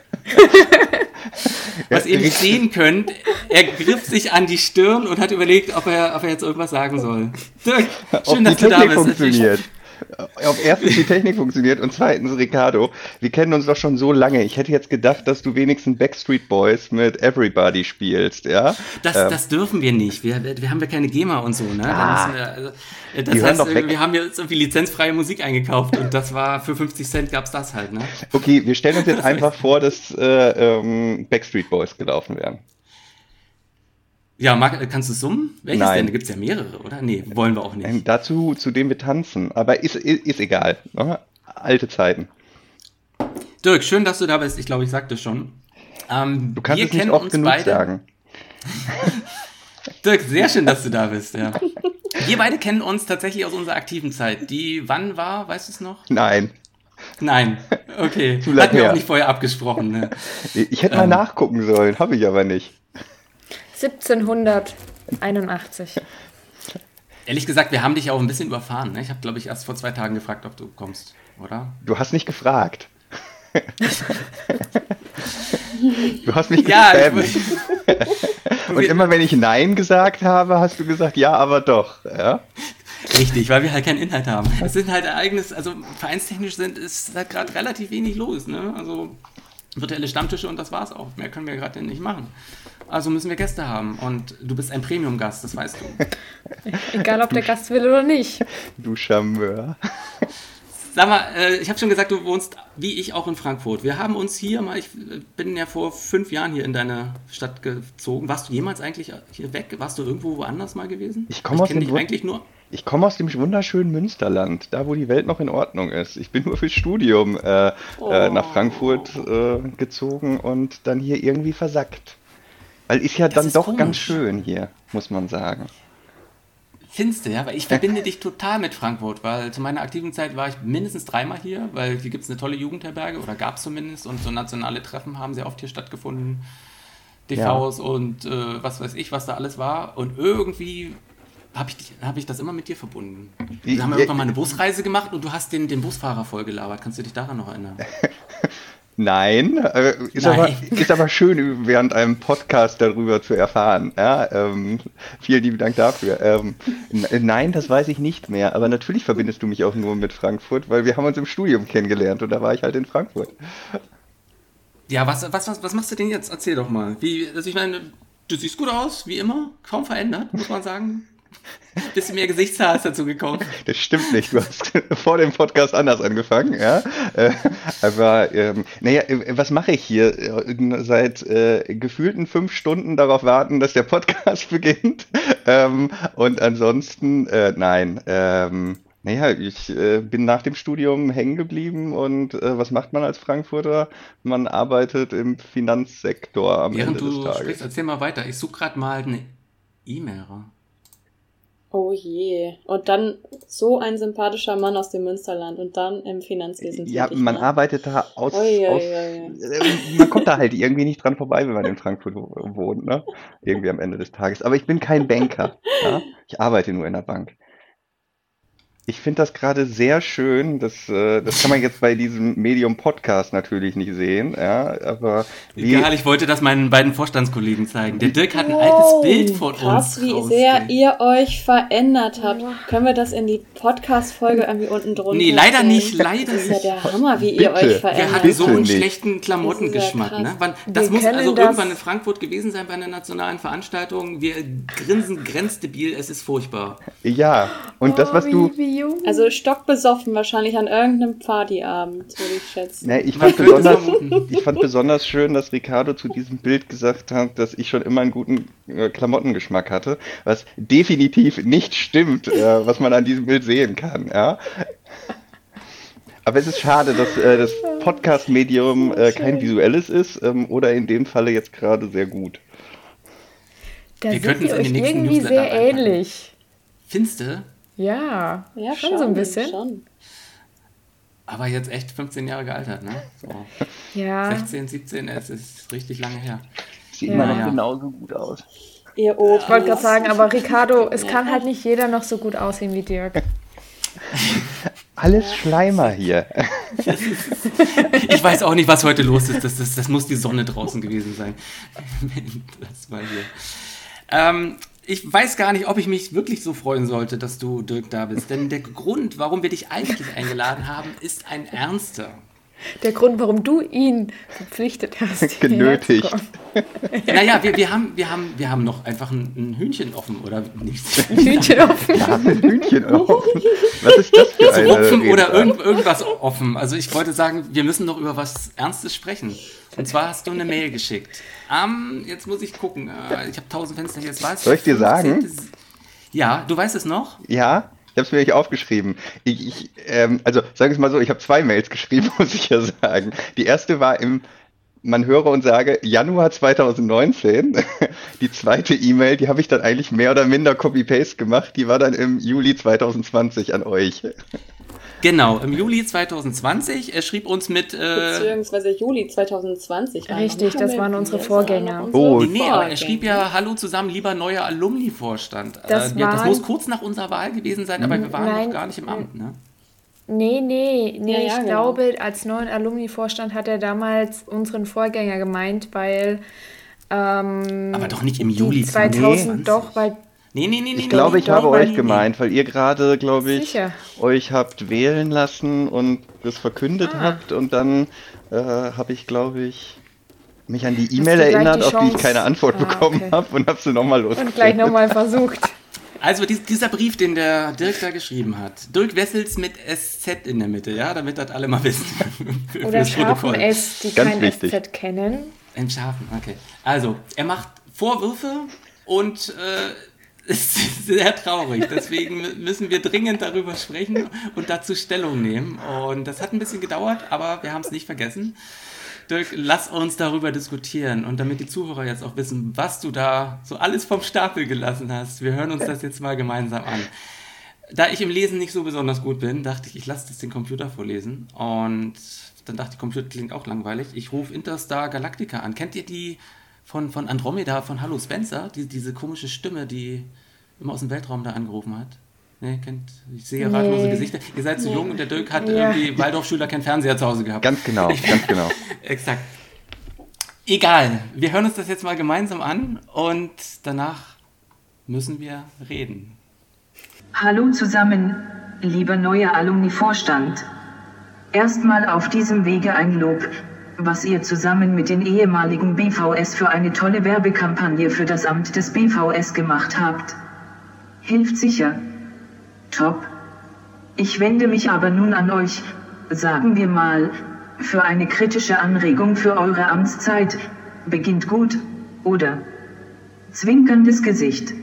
Was ihr nicht sehen könnt, er griff sich an die Stirn und hat überlegt, ob er, ob er jetzt irgendwas sagen soll. Dirk, schön, Ob dass die du da bist. funktioniert. Ob erstens die Technik funktioniert und zweitens, Ricardo, wir kennen uns doch schon so lange. Ich hätte jetzt gedacht, dass du wenigstens Backstreet Boys mit Everybody spielst, ja? Das, Ähm, das dürfen wir nicht. Wir, wir haben ja keine GEMA und so, ne? Ah. wir, also, äh, das heißt, wir haben jetzt irgendwie lizenzfreie Musik eingekauft und das war für 50 Cent gab's das halt, ne? Okay, wir stellen uns jetzt einfach vor, dass äh, ähm, Backstreet Boys gelaufen wären. Ja, Marc, kannst du summen? Welches Nein. denn? Da gibt's ja mehrere, oder? Nee, wollen wir auch nicht. Ähm, dazu, zu dem wir tanzen. Aber ist, ist, ist egal. Ne? Alte Zeiten. Dirk, schön, dass du da bist. Ich glaube, ich sagte schon. Ähm, Du kannst es nicht oft genug beide. sagen. Dirk, sehr schön, dass du da bist, ja. Wir beide kennen uns tatsächlich aus unserer aktiven Zeit. Die wann war, weißt du es noch? Nein. Nein. Okay. Hatten wir her. auch nicht vorher abgesprochen. Ne? Ich hätte mal Ähm. nachgucken sollen, habe ich aber nicht. 1781. Ehrlich gesagt, wir haben dich auch ein bisschen überfahren. Ne? Ich habe, glaube ich, erst vor zwei Tagen gefragt, ob du kommst, oder? Du hast nicht gefragt. Du hast mich Ja. Und immer wenn ich Nein gesagt habe, hast du gesagt, ja, aber doch. Ja? Richtig, weil wir halt keinen Inhalt haben. Es sind halt Ereignisse, also vereinstechnisch sind, ist halt gerade relativ wenig los. Ne? Also virtuelle Stammtische und das war's auch. Mehr können wir gerade nicht machen. Also müssen wir Gäste haben. Und du bist ein Premium-Gast, das weißt du. Egal, ob der Gast will oder nicht. Du Charmeur. Sag mal, äh, ich habe schon gesagt, du wohnst wie ich auch in Frankfurt. Wir haben uns hier mal, ich äh, bin ja vor fünf Jahren hier in deine Stadt gezogen. Warst du jemals eigentlich hier weg? Warst du irgendwo woanders mal gewesen? Ich komme aus, dem dich Wun- eigentlich nur. ich komme aus dem wunderschönen Münsterland, da wo die Welt noch in Ordnung ist. Ich bin nur fürs Studium äh, äh, nach Frankfurt äh, gezogen und dann hier irgendwie versackt. Weil ist ja Das dann ist doch komisch. ganz schön hier, muss man sagen. Findest du, ja? Weil ich verbinde dich total mit Frankfurt, weil zu meiner aktiven Zeit war ich mindestens dreimal hier, weil hier gibt es eine tolle Jugendherberge oder gab es zumindest und so nationale Treffen haben sehr oft hier stattgefunden. DVs und äh, was weiß ich, was da alles war. Und irgendwie habe ich, hab ich das immer mit dir verbunden. Wir haben ja ja- irgendwann mal eine Busreise gemacht und du hast den, den Busfahrer voll gelabert. Kannst du dich daran noch erinnern? Nein, äh, ist, Nein. Aber, ist aber schön, während einem Podcast darüber zu erfahren. Ja, ähm, vielen lieben Dank dafür. Ähm, nein, das weiß ich nicht mehr. Aber natürlich verbindest du mich auch nur mit Frankfurt, weil wir haben uns im Studium kennengelernt und da war ich halt in Frankfurt. Ja, was, was, was, was machst du denn jetzt? Erzähl doch mal. Wie, also ich meine, du siehst gut aus, wie immer, kaum verändert, muss man sagen. Bisschen mehr Gesichtshaar ist dazu gekommen. Das stimmt nicht. Du hast vor dem Podcast anders angefangen, ja. Äh, aber ähm, naja, äh, was mache ich hier? Äh, Seit äh, gefühlten fünf Stunden darauf warten, dass der Podcast beginnt. Ähm, und ansonsten, äh, nein. Ähm, naja, ich äh, bin nach dem Studium hängen geblieben und äh, was macht man als Frankfurter? Man arbeitet im Finanzsektor am Während Ende des du Tages. sprichst, erzähl mal weiter. Ich suche gerade mal eine E-Mail. raus. Oh je. Und dann so ein sympathischer Mann aus dem Münsterland und dann im Finanzwesen Ja, man ne? arbeitet da aus, Ui, ui, aus ui. äh, man kommt da halt irgendwie nicht dran vorbei, wenn man in Frankfurt wo- wohnt, ne? Irgendwie am Ende des Tages. Aber ich bin kein Banker, ja? Ich arbeite nur in der Bank. Ich finde das gerade sehr schön, das, äh, das kann man jetzt bei diesem Medium-Podcast natürlich nicht sehen, ja, aber wie, Egal, ich wollte das meinen beiden Vorstandskollegen zeigen. Der Dirk hat ein altes Bild von Krass, uns. wie rausge- sehr ihr euch verändert habt. Können wir das in die Podcast-Folge irgendwie unten drunter Nee, leider stellen? nicht, leider Das ist ja der Hammer, wie ihr Bitte. euch Wir verändert hatten so einen nicht. schlechten Klamottengeschmack. Das ja Ne? krass. Wann, das Wir muss also das- irgendwann in Frankfurt gewesen sein bei einer nationalen Veranstaltung. Wir grinsen grenzdebil, es ist furchtbar. ja, und das, was du, Wie jung. Also stockbesoffen wahrscheinlich an irgendeinem Partyabend, würde ich schätzen. Ne, ich, fand besonders, ich fand besonders schön, dass Ricardo zu diesem Bild gesagt hat, dass ich schon immer einen guten äh, Klamottengeschmack hatte, was definitiv nicht stimmt, äh, was man an diesem Bild sehen kann. Ja? Aber es ist schade, dass äh, das Podcast-Medium äh, kein visuelles ist ähm, oder in dem Falle jetzt gerade sehr gut. Da Wir sind könnten wir es in euch den nächsten irgendwie Newsletter sehr reinpacken. ähnlich. Finste, Ja, Ja, schon so ein bisschen. Schon. aber jetzt echt 15 Jahre gealtert, ne? So. Ja, 16, 17, es ist richtig lange her. Sieht Ja. immer noch Ja. genauso gut aus. Ihr Opis. ich wollte gerade sagen, aber Ricardo, es kann halt nicht jeder noch so gut aussehen wie Dirk. Alles Schleimer hier. Ich weiß auch nicht, was heute los ist. Das, das, das muss die Sonne draußen gewesen sein. Das mal hier. Ähm, ich weiß gar nicht, ob ich mich wirklich so freuen sollte, dass du, Dirk, da bist. Denn der Grund, warum wir dich eigentlich eingeladen haben, ist ein ernster. Der Grund, warum du ihn verpflichtet hast. Genötigt. kommen. Naja, wir, wir, haben, wir, haben, wir haben noch einfach ein, ein Hühnchen offen, oder nichts? Hühnchen offen. Ja, ein Hühnchen offen. Was ist das für eine Rupfen oder irgend, irgendwas offen. Also ich wollte sagen, wir müssen noch über was Ernstes sprechen. Und zwar hast du eine Mail geschickt. Ähm, jetzt muss ich gucken. Äh, Ich habe tausend Fenster hier. Jetzt weiß Soll ich dir sagen? Ja, du weißt es noch? Ja, ich habe es mir nicht aufgeschrieben. Ich, ich, ähm, also sagen wir es mal so, ich habe zwei Mails geschrieben, muss ich ja sagen. Die erste war im, man höre und sage, Januar 2019. Die zweite E-Mail, die habe ich dann eigentlich mehr oder minder Copy-Paste gemacht. Die war dann im Juli 2020 an euch. Genau, im Juli 2020. Er schrieb uns mit. Äh, Beziehungsweise Juli 2020. waren Richtig, das waren unsere wir, Vorgänger. Oh. nee, aber er schrieb ja Hallo zusammen, lieber neuer Alumni-Vorstand. Das äh, ja, das muss kurz nach unserer Wahl gewesen sein, aber wir waren Nein. noch gar nicht im Amt. Ne? Nee, nee, nee, Ja, ja, ich genau. glaube, als neuen Alumni-Vorstand hat er damals unseren Vorgänger gemeint, weil ähm, Aber doch nicht im Juli 2000 2020. doch, weil Nee, nee, nee, nee. Ich glaube, ich nee, habe nee, euch nee, gemeint, weil ihr gerade, glaube ich, Sicher. euch habt wählen lassen und das verkündet Ah. habt und dann äh, habe ich, glaube ich, mich an die E-Mail erinnert, die auf die ich keine Antwort Ah, bekommen okay. habe und habe sie nochmal los. und gleich nochmal versucht. Also dies, dieser Brief, den der Dirk da geschrieben hat. Dirk Wessels mit SZ in der Mitte, ja, damit das alle mal wissen. Oder scharfen. S, die Ganz kein wichtig. SZ kennen. Ein scharfen, okay. Also, er macht Vorwürfe und äh, ist sehr traurig. Deswegen mü- müssen wir dringend darüber sprechen und dazu Stellung nehmen. Und das hat ein bisschen gedauert, aber wir haben es nicht vergessen. Dirk, lass uns darüber diskutieren und damit die Zuhörer jetzt auch wissen, was du da so alles vom Stapel gelassen hast. Wir hören uns das jetzt mal gemeinsam an. Da ich im Lesen nicht so besonders gut bin, dachte ich, ich lasse das den Computer vorlesen und dann dachte ich, Computer klingt auch langweilig. Ich rufe Interstar Galactica an. Kennt ihr die von, von Andromeda, von Hallo Spencer? Die, diese komische Stimme, die immer aus dem Weltraum da angerufen hat? Nee, kennt, ich sehe Nee. ratlose Gesichter. Ihr seid zu Nee. jung und der Dirk hat Ja. irgendwie Waldorfschüler keinen Fernseher zu Hause gehabt. Ganz genau, ganz genau. Exakt. Egal, wir hören uns das jetzt mal gemeinsam an und danach müssen wir reden. Hallo zusammen, lieber neuer Alumni-Vorstand. Erstmal auf diesem Wege ein Lob, was ihr zusammen mit den ehemaligen BVS für eine tolle Werbekampagne für das Amt des BVS gemacht habt. Hilft sicher. Top. Ich wende mich aber nun an euch, sagen wir mal, für eine kritische Anregung für eure Amtszeit. Beginnt gut, oder? Zwinkerndes Gesicht.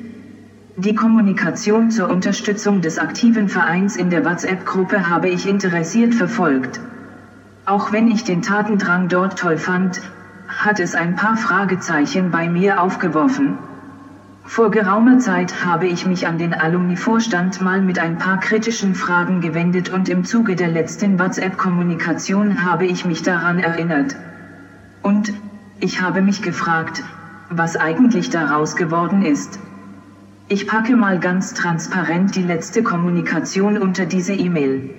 Die Kommunikation zur Unterstützung des aktiven Vereins in der WhatsApp-Gruppe habe ich interessiert verfolgt. Auch wenn ich den Tatendrang dort toll fand, hat es ein paar Fragezeichen bei mir aufgeworfen. Vor geraumer Zeit habe ich mich an den Alumni-Vorstand mal mit ein paar kritischen Fragen gewendet und im Zuge der letzten WhatsApp-Kommunikation habe ich mich daran erinnert. Und ich habe mich gefragt, was eigentlich daraus geworden ist. Ich packe mal ganz transparent die letzte Kommunikation unter diese E-Mail.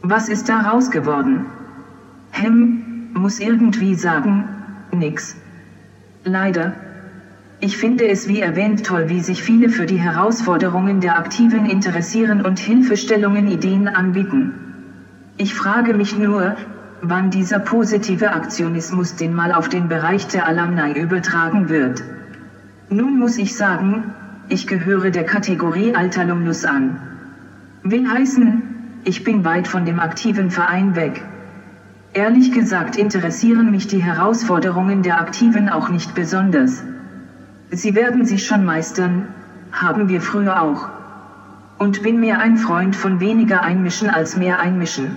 Was ist daraus geworden? Hem, muss irgendwie sagen, nix. Leider. Ich finde es wie erwähnt toll, wie sich viele für die Herausforderungen der Aktiven interessieren und Hilfestellungen Ideen anbieten. Ich frage mich nur, wann dieser positive Aktionismus den mal auf den Bereich der Alumni übertragen wird. Nun muss ich sagen, ich gehöre der Kategorie Altalumnus an. Will heißen, ich bin weit von dem aktiven Verein weg. Ehrlich gesagt interessieren mich die Herausforderungen der Aktiven auch nicht besonders. Sie werden sie schon meistern, haben wir früher auch. Und bin mehr ein Freund von weniger einmischen als mehr einmischen.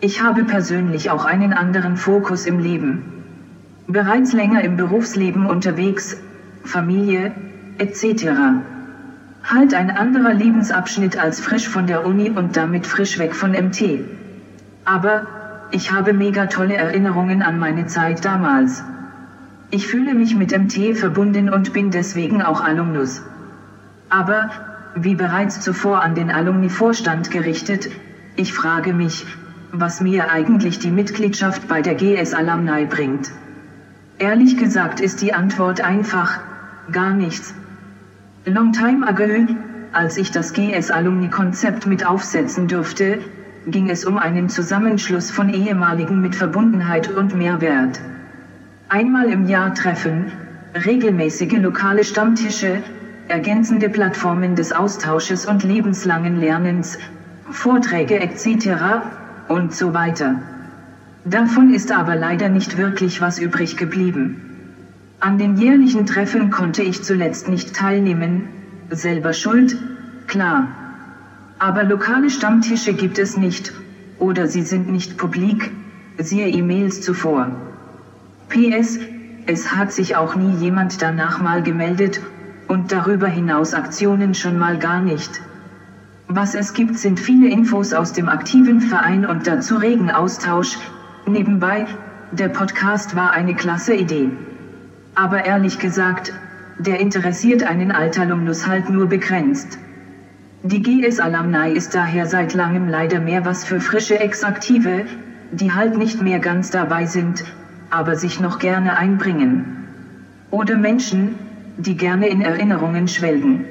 Ich habe persönlich auch einen anderen Fokus im Leben. Bereits länger im Berufsleben unterwegs, Familie, etc. Halt ein anderer Lebensabschnitt als frisch von der Uni und damit frisch weg von MT. Aber, ich habe mega tolle Erinnerungen an meine Zeit damals. Ich fühle mich mit MT verbunden und bin deswegen auch Alumnus. Aber, wie bereits zuvor an den Alumni-Vorstand gerichtet, ich frage mich, was mir eigentlich die Mitgliedschaft bei der GS Alumni bringt. Ehrlich gesagt ist die Antwort einfach, gar nichts. Long time ago, als ich das GS Alumni Konzept mit aufsetzen durfte, ging es um einen Zusammenschluss von ehemaligen mit Verbundenheit und Mehrwert. Einmal im Jahr treffen, regelmäßige lokale Stammtische, ergänzende Plattformen des Austausches und lebenslangen Lernens, Vorträge etc. und so weiter. Davon ist aber leider nicht wirklich was übrig geblieben. An den jährlichen Treffen konnte ich zuletzt nicht teilnehmen, selber schuld, klar. Aber lokale Stammtische gibt es nicht, oder sie sind nicht publik, siehe E-Mails zuvor. PS, es hat sich auch nie jemand danach mal gemeldet, und darüber hinaus Aktionen schon mal gar nicht. Was es gibt, sind viele Infos aus dem aktiven Verein und dazu regen Austausch. Nebenbei, der Podcast war eine klasse Idee. Aber ehrlich gesagt, der interessiert einen Altalumnus halt nur begrenzt. Die GS Alumni ist daher seit langem leider mehr was für frische Ex-Aktive, die halt nicht mehr ganz dabei sind, aber sich noch gerne einbringen. Oder Menschen, die gerne in Erinnerungen schwelgen.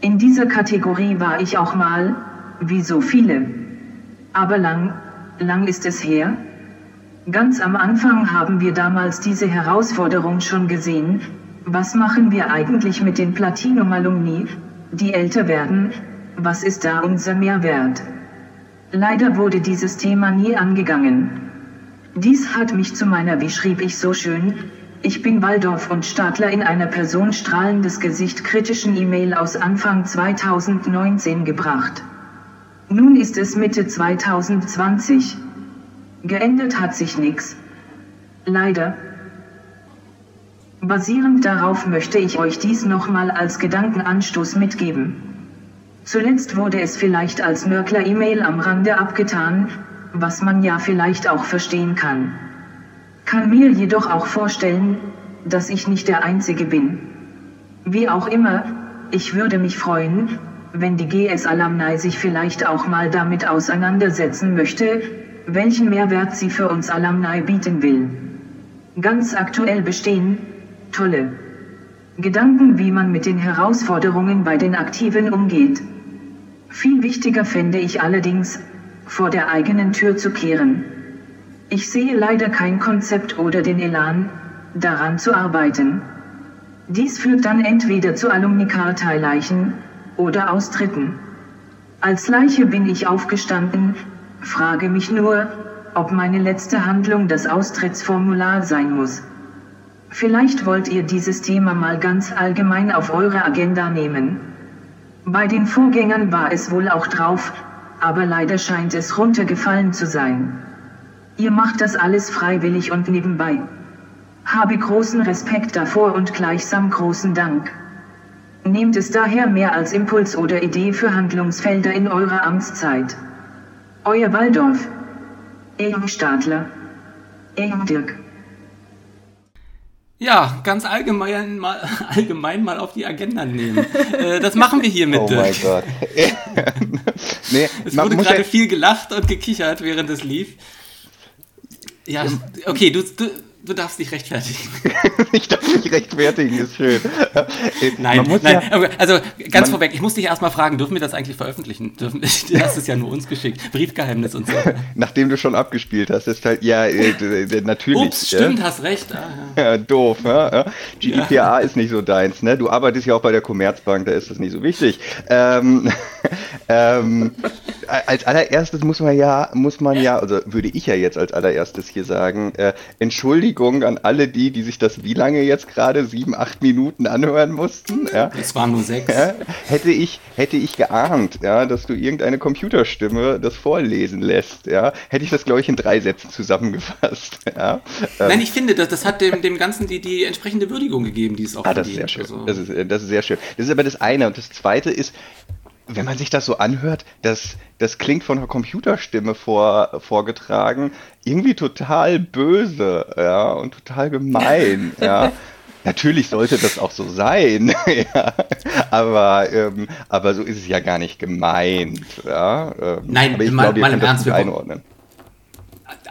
In dieser Kategorie war ich auch mal, wie so viele. Aber lang, lang ist es her? Ganz am Anfang haben wir damals diese Herausforderung schon gesehen, was machen wir eigentlich mit den Platinum-Alumni, die älter werden, was ist da unser Mehrwert? Leider wurde dieses Thema nie angegangen. Dies hat mich zu meiner, wie schrieb ich so schön, ich bin Waldorf und Stadler in einer Person strahlendes Gesicht kritischen E-Mail aus Anfang 2019 gebracht. Nun ist es Mitte 2020. Geändert hat sich nix. Leider. Basierend darauf möchte ich euch dies nochmal als Gedankenanstoß mitgeben. Zuletzt wurde es vielleicht als Mörkler-E-Mail am Rande abgetan, was man ja vielleicht auch verstehen kann. Kann mir jedoch auch vorstellen, dass ich nicht der Einzige bin. Wie auch immer, ich würde mich freuen, wenn die GS Alumni sich vielleicht auch mal damit auseinandersetzen möchte, welchen Mehrwert sie für uns Alumni bieten will. Ganz aktuell bestehen, tolle Gedanken, wie man mit den Herausforderungen bei den Aktiven umgeht. Viel wichtiger fände ich allerdings, vor der eigenen Tür zu kehren. Ich sehe leider kein Konzept oder den Elan, daran zu arbeiten. Dies führt dann entweder zu Alumni-Karteileichen oder Austritten. Als Leiche bin ich aufgestanden, frage mich nur, ob meine letzte Handlung das Austrittsformular sein muss. Vielleicht wollt ihr dieses Thema mal ganz allgemein auf eure Agenda nehmen. Bei den Vorgängern war es wohl auch drauf, aber leider scheint es runtergefallen zu sein. Ihr macht das alles freiwillig und nebenbei. Habe großen Respekt davor und gleichsam großen Dank. Nehmt es daher mehr als Impuls oder Idee für Handlungsfelder in eurer Amtszeit. Euer Waldorf. Eng Stadler. Eng Dirk. Ja, ganz allgemein mal, allgemein mal auf die Agenda nehmen. äh, das machen wir hier mit. Oh mein Gott. nee, es wurde gerade viel gelacht und gekichert, während es lief. Ja, okay, du, du, du darfst dich rechtfertigen. ich darf mich rechtfertigen, ist schön. nein, nein. Ja, also ganz vorweg, ich muss dich erstmal fragen, dürfen wir das eigentlich veröffentlichen? Dürfen, du hast es ja nur uns geschickt. Briefgeheimnis und so. Nachdem du schon abgespielt hast, ist halt, ja, äh, natürlich. Ups, stimmt, ja. hast recht. Ah, ja. doof. Ja, GDPR ist nicht so deins, ne? Du arbeitest ja auch bei der Commerzbank, da ist das nicht so wichtig. Ähm, ähm, als allererstes muss man ja, muss man ja, also würde ich ja jetzt als allererstes hier sagen, äh, Entschuldigung an alle die, die sich das wie lange jetzt gerade, sieben, acht Minuten anhören mussten. Ja? Es waren nur sechs. Ja? Hätte ich, hätte ich geahnt, ja, dass du irgendeine Computerstimme das vorlesen lässt, ja, hätte ich das, glaube ich, in drei Sätzen zusammengefasst. Ja? Nein, ähm, ich finde, das, das hat dem, dem Ganzen die, die entsprechende Würdigung gegeben, die es auch ah, das ist sehr schön. Also. Das, ist, das ist sehr schön. Das ist aber das eine. Und das zweite ist, wenn man sich das so anhört, das, das klingt von einer Computerstimme vor, vorgetragen, irgendwie total böse, ja, und total gemein, ja. Natürlich sollte das auch so sein, ja, aber, ähm, aber so ist es ja gar nicht gemeint. Ja. Ähm, Nein, aber ich mal, glaube, mal im Ernst, einordnen.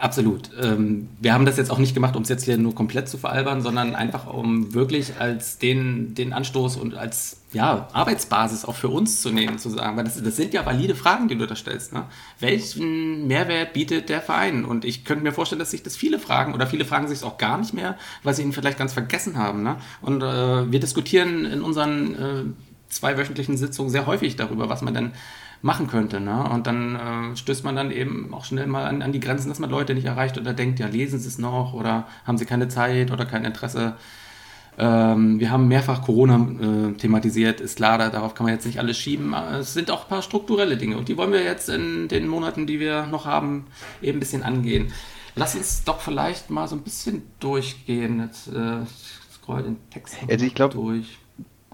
Absolut. Ähm, wir haben das jetzt auch nicht gemacht, um es jetzt hier nur komplett zu veralbern, sondern einfach um wirklich als den, den Anstoß und als ja, Arbeitsbasis auch für uns zu nehmen, zu sagen, weil das, das sind ja valide Fragen, die du da stellst. Ne? Welchen Mehrwert bietet der Verein? Und ich könnte mir vorstellen, dass sich das viele fragen oder viele fragen sich es auch gar nicht mehr, weil sie ihn vielleicht ganz vergessen haben. Ne? Und äh, wir diskutieren in unseren äh, zweiwöchentlichen Sitzungen sehr häufig darüber, was man denn machen könnte. Ne? Und dann äh, stößt man dann eben auch schnell mal an, an die Grenzen, dass man Leute nicht erreicht oder denkt, ja, lesen sie es noch oder haben sie keine Zeit oder kein Interesse. Ähm, wir haben mehrfach Corona äh, thematisiert, ist klar, darauf kann man jetzt nicht alles schieben. Es sind auch ein paar strukturelle Dinge und die wollen wir jetzt in den Monaten, die wir noch haben, eben ein bisschen angehen. Lass uns doch vielleicht mal so ein bisschen durchgehen. Jetzt äh, scroll den Text also ich glaub, durch.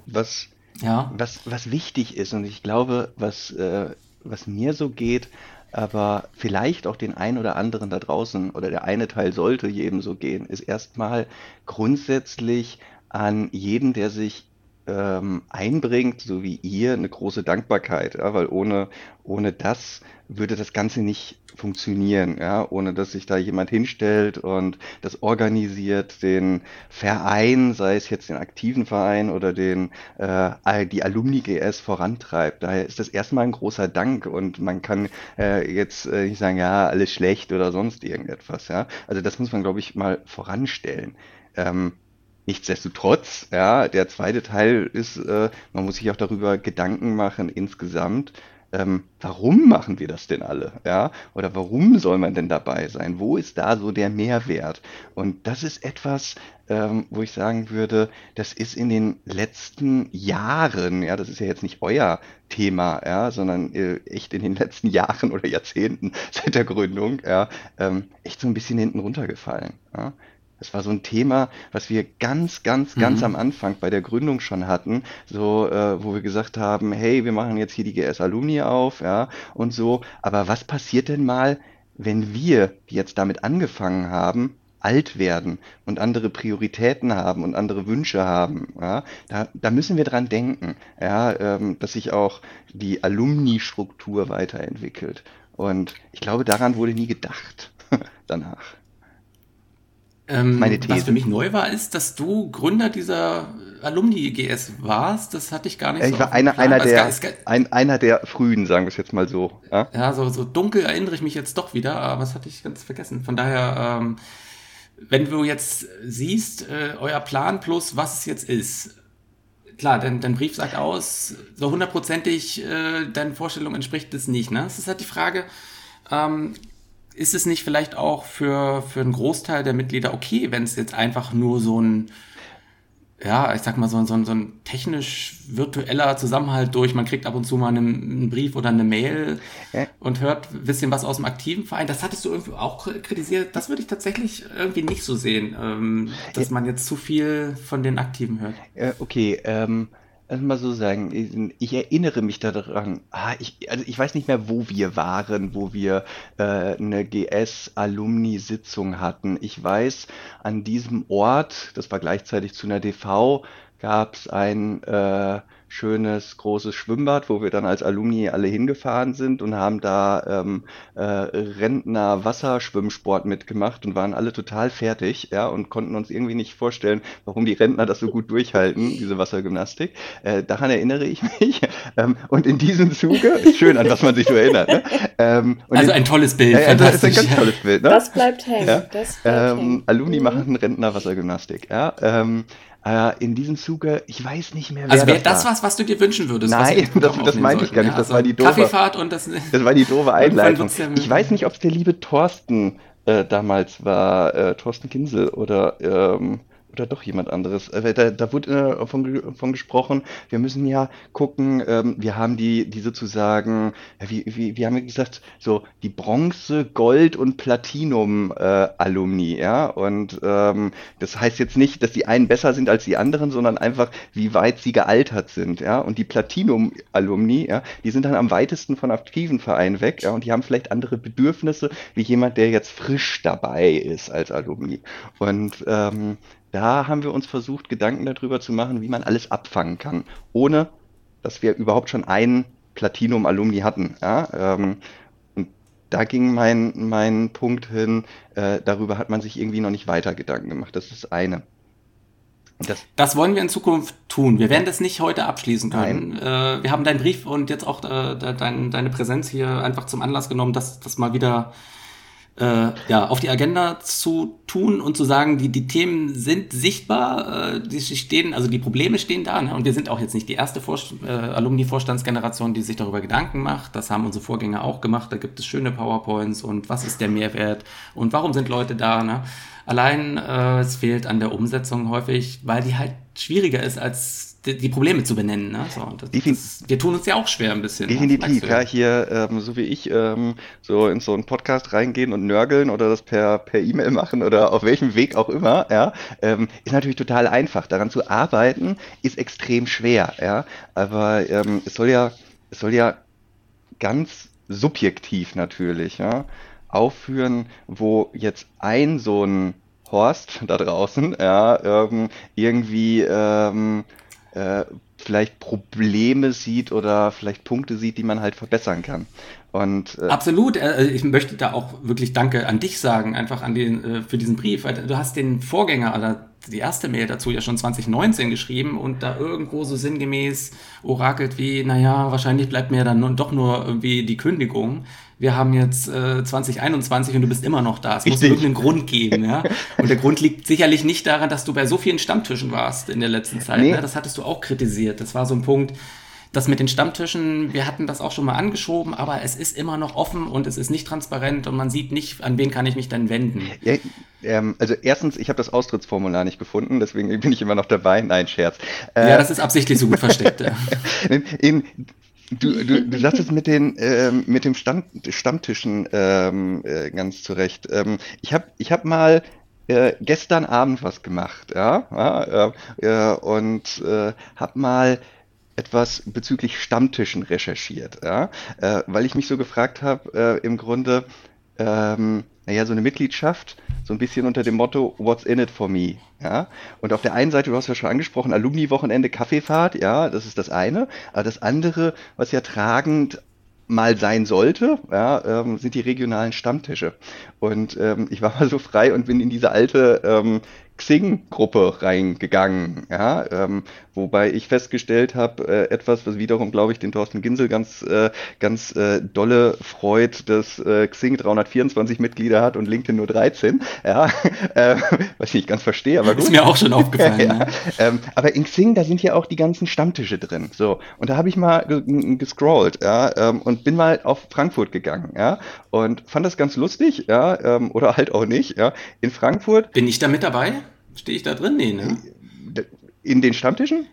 Was ja. Was, was wichtig ist, und ich glaube, was, äh, was mir so geht, aber vielleicht auch den einen oder anderen da draußen oder der eine Teil sollte jedem so gehen, ist erstmal grundsätzlich an jeden, der sich ähm, einbringt, so wie ihr, eine große Dankbarkeit, ja, weil ohne, ohne das würde das Ganze nicht funktionieren, ja, ohne dass sich da jemand hinstellt und das organisiert, den Verein, sei es jetzt den aktiven Verein oder den äh, die Alumni GS vorantreibt. Daher ist das erstmal ein großer Dank und man kann äh, jetzt äh, nicht sagen, ja, alles schlecht oder sonst irgendetwas, ja. Also das muss man, glaube ich, mal voranstellen. Ähm, Nichtsdestotrotz, ja, der zweite Teil ist, äh, man muss sich auch darüber Gedanken machen insgesamt, ähm, warum machen wir das denn alle? Ja? Oder warum soll man denn dabei sein? Wo ist da so der Mehrwert? Und das ist etwas, ähm, wo ich sagen würde, das ist in den letzten Jahren, ja, das ist ja jetzt nicht euer Thema, ja, sondern äh, echt in den letzten Jahren oder Jahrzehnten seit der Gründung, ja, ähm, echt so ein bisschen hinten runtergefallen. Ja? Das war so ein Thema, was wir ganz, ganz, ganz Mhm. am Anfang bei der Gründung schon hatten, so, äh, wo wir gesagt haben, hey, wir machen jetzt hier die GS Alumni auf, ja, und so. Aber was passiert denn mal, wenn wir, die jetzt damit angefangen haben, alt werden und andere Prioritäten haben und andere Wünsche haben, ja, da, da müssen wir dran denken, ja, ähm, dass sich auch die Alumni-Struktur weiterentwickelt. Und ich glaube, daran wurde nie gedacht danach. Ähm, Meine was These. für mich neu war, ist, dass du Gründer dieser Alumni-GS warst. Das hatte ich gar nicht Äh, so Ich war einer, einer Es der, ga- es ga- ein, einer der frühen, sagen wir es jetzt mal so. Ja? Ja, so, so dunkel erinnere ich mich jetzt doch wieder, aber das hatte ich ganz vergessen. Von daher, ähm, wenn du jetzt siehst, äh, euer Plan plus was es jetzt ist, klar, dein, dein Brief sagt aus, so hundertprozentig äh, deinen Vorstellungen entspricht es nicht. Ne? Es ist halt die Frage, ähm, ist es nicht vielleicht auch für, für einen Großteil der Mitglieder okay, wenn es jetzt einfach nur so ein ja, ich sag mal, so, so, ein- so ein technisch virtueller Zusammenhalt durch, man kriegt ab und zu mal einen, einen Brief oder eine Mail und hört ein bisschen was aus dem aktiven Verein. Das hattest du irgendwie auch kritisiert. Das würde ich tatsächlich irgendwie nicht so sehen, ähm, dass man jetzt zu viel von den Aktiven hört. Äh, okay, ähm, mal so sagen, ich, erinnere mich daran, ah, ich, also ich weiß nicht mehr, wo wir waren, wo wir äh, eine GS-Alumni-Sitzung hatten. Ich weiß, an diesem Ort, das war gleichzeitig zu einer DV, gab es ein äh, schönes großes Schwimmbad, wo wir dann als Alumni alle hingefahren sind und haben da ähm, äh, Rentner Wasserschwimmsport mitgemacht und waren alle total fertig, ja, und konnten uns irgendwie nicht vorstellen, warum die Rentner das so gut durchhalten, diese Wassergymnastik. Äh, daran erinnere ich mich. Ähm, und in diesem Zuge, ist schön, an was man sich so erinnert. Ne? Ähm, und Also in- ein tolles Bild, Ja, ja, das ist ein ganz tolles Bild. Ne? Das bleibt hängen, Ja? das bleibt ähm, hängen. Alumni machen Rentner Wassergymnastik. Ja? Äh, in diesem Zuge, ich weiß nicht mehr, wer Also wäre das das war. was, was du dir wünschen würdest? Nein, das, das meinte ich gar nicht. Ja, Das also war die doofe. Kaffeefahrt und das. Das war die doofe Einleitung. ja- Ich weiß nicht, ob es der liebe Thorsten äh, damals war, äh, Thorsten Kinsel oder ähm, oder doch jemand anderes. Äh, da, da wurde äh, von, ge- von gesprochen, wir müssen ja gucken, ähm, wir haben die, die sozusagen, wie, wie, wie haben wir gesagt, so die Bronze, Gold und Platinum äh, ja. Und ähm, das heißt jetzt nicht, dass die einen besser sind als die anderen, sondern einfach, wie weit sie gealtert sind, ja. Und die Platinum Alumni, ja, die sind dann am weitesten von aktiven Vereinen weg, ja, und die haben vielleicht andere Bedürfnisse, wie jemand, der jetzt frisch dabei ist als Alumni. Und ähm, da haben wir uns versucht, Gedanken darüber zu machen, wie man alles abfangen kann, ohne dass wir überhaupt schon einen Platinum-Alumni hatten. Ja? Ähm, und da ging mein, mein Punkt hin, äh, darüber hat man sich irgendwie noch nicht weiter Gedanken gemacht. Das ist das eine. Das, Das wollen wir in Zukunft tun. Wir werden das nicht heute abschließen können. Äh, wir haben deinen Brief und jetzt auch äh, de- dein, deine Präsenz hier einfach zum Anlass genommen, das, das mal wieder äh, ja, auf die Agenda zu tun und zu sagen, die, die Themen sind sichtbar, äh, die stehen, also die Probleme stehen da. Ne? Und wir sind auch jetzt nicht die erste Vorst äh, Alumni-Vorstandsgeneration, die sich darüber Gedanken macht. Das haben unsere Vorgänger auch gemacht. Da gibt es schöne PowerPoints und was ist der Mehrwert und warum sind Leute da. Ne? Allein äh, es fehlt an der Umsetzung häufig, weil die halt schwieriger ist, als die Probleme zu benennen. Ne? So, das, das, wir tun uns ja auch schwer ein bisschen. ne? Definitiv, ja, hier, ähm, so wie ich, ähm, so in so einen Podcast reingehen und nörgeln oder das per per E-Mail machen oder auf welchem Weg auch immer, ja, ähm, ist natürlich total einfach. Daran zu arbeiten ist extrem schwer, ja, aber ähm, es soll ja, es soll ja ganz subjektiv natürlich, ja, aufführen, wo jetzt ein so ein Horst da draußen, ja, ähm, irgendwie ähm, äh, vielleicht Probleme sieht oder vielleicht Punkte sieht, die man halt verbessern kann. Und äh, Absolut. Äh, Ich möchte da auch wirklich Danke an dich sagen, einfach an den äh, für diesen Brief. Du hast den Vorgänger oder die erste Mail dazu ja schon 2019 geschrieben und da irgendwo so sinngemäß orakelt wie, naja, wahrscheinlich bleibt mir dann doch nur irgendwie die Kündigung. Wir haben jetzt äh, 2021 und du bist immer noch da. Es muss irgendeinen Grund geben, ja. Und der Grund liegt sicherlich nicht daran, dass du bei so vielen Stammtischen warst in der letzten Zeit. Nee. Ne? Das hattest du auch kritisiert. Das war so ein Punkt, das mit den Stammtischen, wir hatten das auch schon mal angeschoben, aber es ist immer noch offen und es ist nicht transparent und man sieht nicht, an wen kann ich mich dann wenden. Ja, ähm, also erstens, ich habe das Austrittsformular nicht gefunden, deswegen bin ich immer noch dabei. Nein, Scherz. Äh, Ja, das ist absichtlich so gut versteckt. in, in, du, du, du sagtest mit den ähm, mit dem Stamm, Stammtischen ähm, äh, ganz zurecht. Ähm, ich habe ich hab mal äh, gestern Abend was gemacht, ja, äh, äh, und äh, habe mal etwas bezüglich Stammtischen recherchiert, ja, äh, weil ich mich so gefragt habe, im Grunde, ähm, naja, so eine Mitgliedschaft, so ein bisschen unter dem Motto, what's in it for me? Ja? Und auf der einen Seite, du hast ja schon angesprochen, Alumni-Wochenende, Kaffeefahrt, ja, das ist das eine. Aber das andere, was ja tragend mal sein sollte, ja, ähm, sind die regionalen Stammtische. Und ähm, ich war mal so frei und bin in diese alte ähm, Xing-Gruppe reingegangen, ja, ähm, wobei ich festgestellt habe, äh, etwas, was wiederum, glaube ich, den Thorsten Ginsel ganz, äh, ganz äh, dolle freut, dass äh, Xing 324 Mitglieder hat und LinkedIn nur 13, ja, äh, was ich nicht ganz verstehe, aber gut. Ist mir auch schon aufgefallen. ja. ja. Ähm, aber in Xing, da sind ja auch die ganzen Stammtische drin, so, und da habe ich mal gescrollt, ja, ähm, und bin mal auf Frankfurt gegangen, ja, und fand das ganz lustig, ja, ähm, oder halt auch nicht, ja, in Frankfurt. Bin ich da mit dabei? Stehe ich da drin? Nee, ne? In den Stammtischen?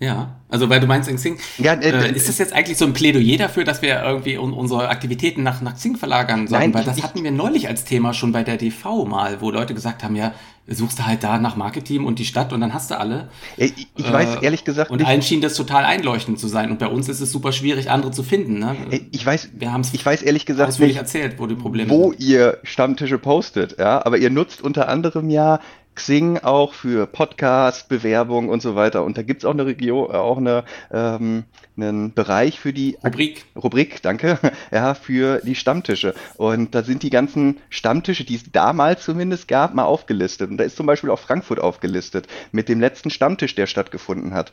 Ja, also weil du meinst in Xing. Ja, äh, äh, ist das jetzt eigentlich so ein Plädoyer dafür, dass wir irgendwie un unsere Aktivitäten nach, nach Xing verlagern sollen? Nein, weil das ich, hatten wir neulich als Thema schon bei der DV mal, wo Leute gesagt haben, ja, suchst du halt da nach Marketing und die Stadt und dann hast du alle. Ich, ich äh, weiß ehrlich gesagt Und nicht, allen schien das total einleuchtend zu sein und bei uns ist es super schwierig, andere zu finden. Ne? Ich weiß, wir haben's ich weiß ehrlich gesagt nicht, erzählt, wo die Probleme wo sind. ihr Stammtische postet, ja, aber ihr nutzt unter anderem ja Xing auch für Podcast, Bewerbung und so weiter. Und da gibt es auch eine Region, auch eine, ähm, einen Bereich für die Rubrik. Rubrik, danke, ja, für die Stammtische. Und da sind die ganzen Stammtische, die es damals zumindest gab, mal aufgelistet. Und da ist zum Beispiel auch Frankfurt aufgelistet mit dem letzten Stammtisch, der stattgefunden hat.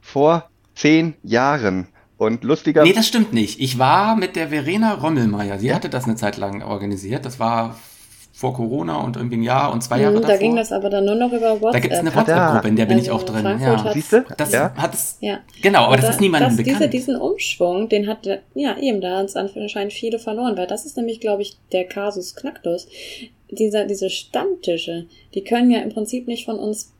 Vor zehn Jahren. Und lustiger. Nee, das stimmt nicht. Ich war mit der Verena Rommelmeier. Sie ja? hatte das eine Zeit lang organisiert. Das war vor Corona und irgendwie ein Jahr und zwei Jahre mhm, davor. Da ging das aber dann nur noch über WhatsApp. Da gibt es eine WhatsApp-Gruppe, in der bin also ich auch drin. ja. Siehst du? Das ja. hat es, ja. genau, aber das, das ist niemandem das, bekannt. Diese, diesen Umschwung, den hat, ja eben, da es anscheinend viele verloren, weil das ist nämlich, glaube ich, der Kasus Knacktus. Dieser, diese Stammtische, die können ja im Prinzip nicht von uns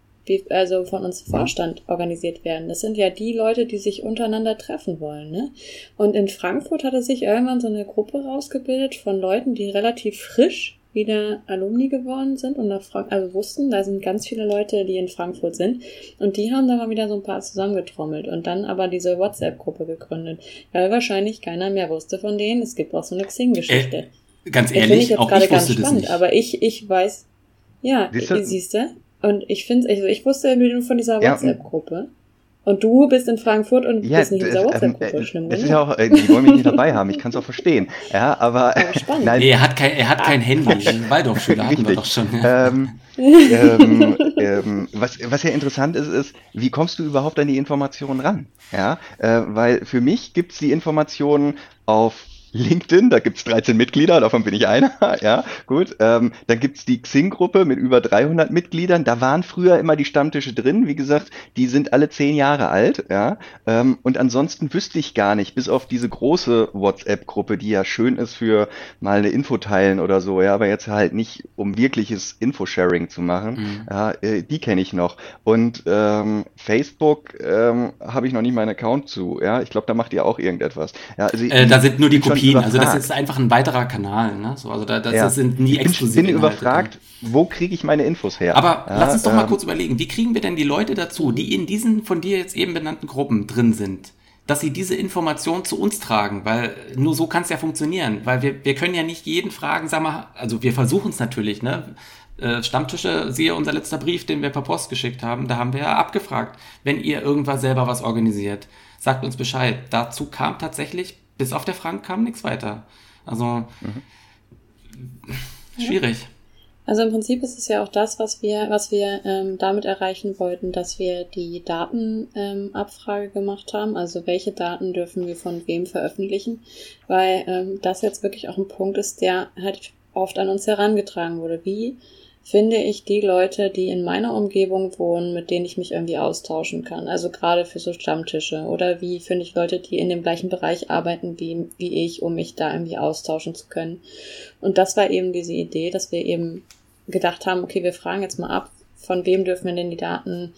also von uns Vorstand organisiert werden. Das sind ja die Leute, die sich untereinander treffen wollen. Ne? Und in Frankfurt hatte sich irgendwann so eine Gruppe rausgebildet von Leuten, die relativ frisch wieder Alumni geworden sind und nach Frank also wussten, da sind ganz viele Leute, die in Frankfurt sind. Und die haben da mal wieder so ein paar zusammengetrommelt und dann aber diese WhatsApp-Gruppe gegründet. Weil wahrscheinlich keiner mehr wusste von denen. Es gibt auch so eine Xing-Geschichte. Äh, ganz ehrlich, ich jetzt auch gerade ich ganz spannend, nicht. aber ich, ich weiß, ja, siehst du? Und ich finde, also ich wusste nur von dieser WhatsApp-Gruppe. Und du bist in Frankfurt und ja, bist nicht in dieser WhatsApp-Gruppe. Ähm, das ist ja auch, äh, die wollen mich nicht dabei haben, ich kann es auch verstehen. Ja, aber. Oh, nein. Nee, er hat kein, er hat kein Handy. Waldorfschüler hatten wir doch schon. Ähm, ähm, ähm, was, was ja interessant ist, ist, wie kommst du überhaupt an die Informationen ran? Ja, äh, weil für mich gibt's die Informationen auf LinkedIn, da gibt's 13 Mitglieder, davon bin ich einer, ja, gut. Ähm, dann gibt's die Xing-Gruppe mit über 300 Mitgliedern, da waren früher immer die Stammtische drin, wie gesagt, die sind alle 10 Jahre alt, ja. Ähm, und ansonsten wüsste ich gar nicht, bis auf diese große WhatsApp-Gruppe, die ja schön ist für mal eine Info teilen oder so, ja, aber jetzt halt nicht, um wirkliches Infosharing zu machen, mhm. ja, äh, die kenne ich noch. Und ähm, Facebook ähm, habe ich noch nicht meinen Account zu, ja, ich glaube, da macht ihr auch irgendetwas. Ja, also äh, da sind nur die Kopien Kopien. Also das ist einfach ein weiterer Kanal. Ne? So, also da, das ja. sind nie exklusive Ich bin überfragt, wo kriege ich meine Infos her? Aber ja, lass uns doch ähm, mal kurz überlegen, wie kriegen wir denn die Leute dazu, die in diesen von dir jetzt eben benannten Gruppen drin sind? dass sie diese Information zu uns tragen, weil nur so kann es ja funktionieren, weil wir, wir können ja nicht jeden fragen, sag mal, also wir versuchen es natürlich, ne? Äh, Stammtische, siehe unser letzter Brief, den wir per Post geschickt haben, da haben wir ja abgefragt, wenn ihr irgendwas selber was organisiert, sagt uns Bescheid. Dazu kam tatsächlich bis auf der Frank kam nichts weiter. Also mhm. schwierig. Also im Prinzip ist es ja auch das, was wir, was wir ähm, damit erreichen wollten, dass wir die Datenabfrage ähm, gemacht haben. Also welche Daten dürfen wir von wem veröffentlichen? Weil ähm, das jetzt wirklich auch ein Punkt ist, der halt oft an uns herangetragen wurde. Wie finde ich die Leute, die in meiner Umgebung wohnen, mit denen ich mich irgendwie austauschen kann. Also gerade für so Stammtische. Oder wie finde ich Leute, die in dem gleichen Bereich arbeiten wie, wie ich, um mich da irgendwie austauschen zu können. Und das war eben diese Idee, dass wir eben gedacht haben, okay, wir fragen jetzt mal ab, von wem dürfen wir denn die Daten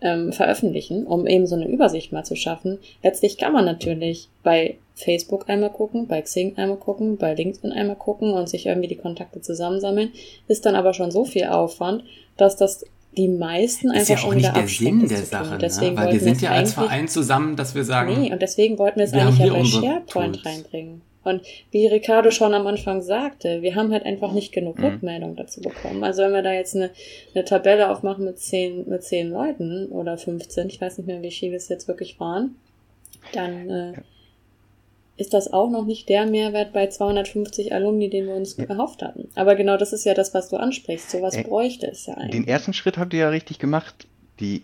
ähm, veröffentlichen, um eben so eine Übersicht mal zu schaffen. Letztlich kann man natürlich bei Facebook einmal gucken, bei Xing einmal gucken, bei LinkedIn einmal gucken und sich irgendwie die Kontakte zusammensammeln, ist dann aber schon so viel Aufwand, dass das die meisten einfach ist ja schon auch wieder nicht der Sinn der. Sache, Deswegen ne? weil wir sind ja als Verein zusammen, dass wir sagen, Nee, und deswegen wollten wir es wir eigentlich ja bei SharePoint Tools. reinbringen. Und wie Ricardo schon am Anfang sagte, wir haben halt einfach nicht genug Mhm. Rückmeldung dazu bekommen. Also wenn wir da jetzt eine, eine Tabelle aufmachen mit zehn, mit zehn Leuten oder 15, ich weiß nicht mehr, wie viele es jetzt wirklich waren, dann äh, ist das auch noch nicht der Mehrwert bei 250 Alumni, den wir uns erhofft hatten. Aber genau das ist ja das, was du ansprichst. Sowas Äh, bräuchte es ja eigentlich. Den ersten Schritt habt ihr ja richtig gemacht, die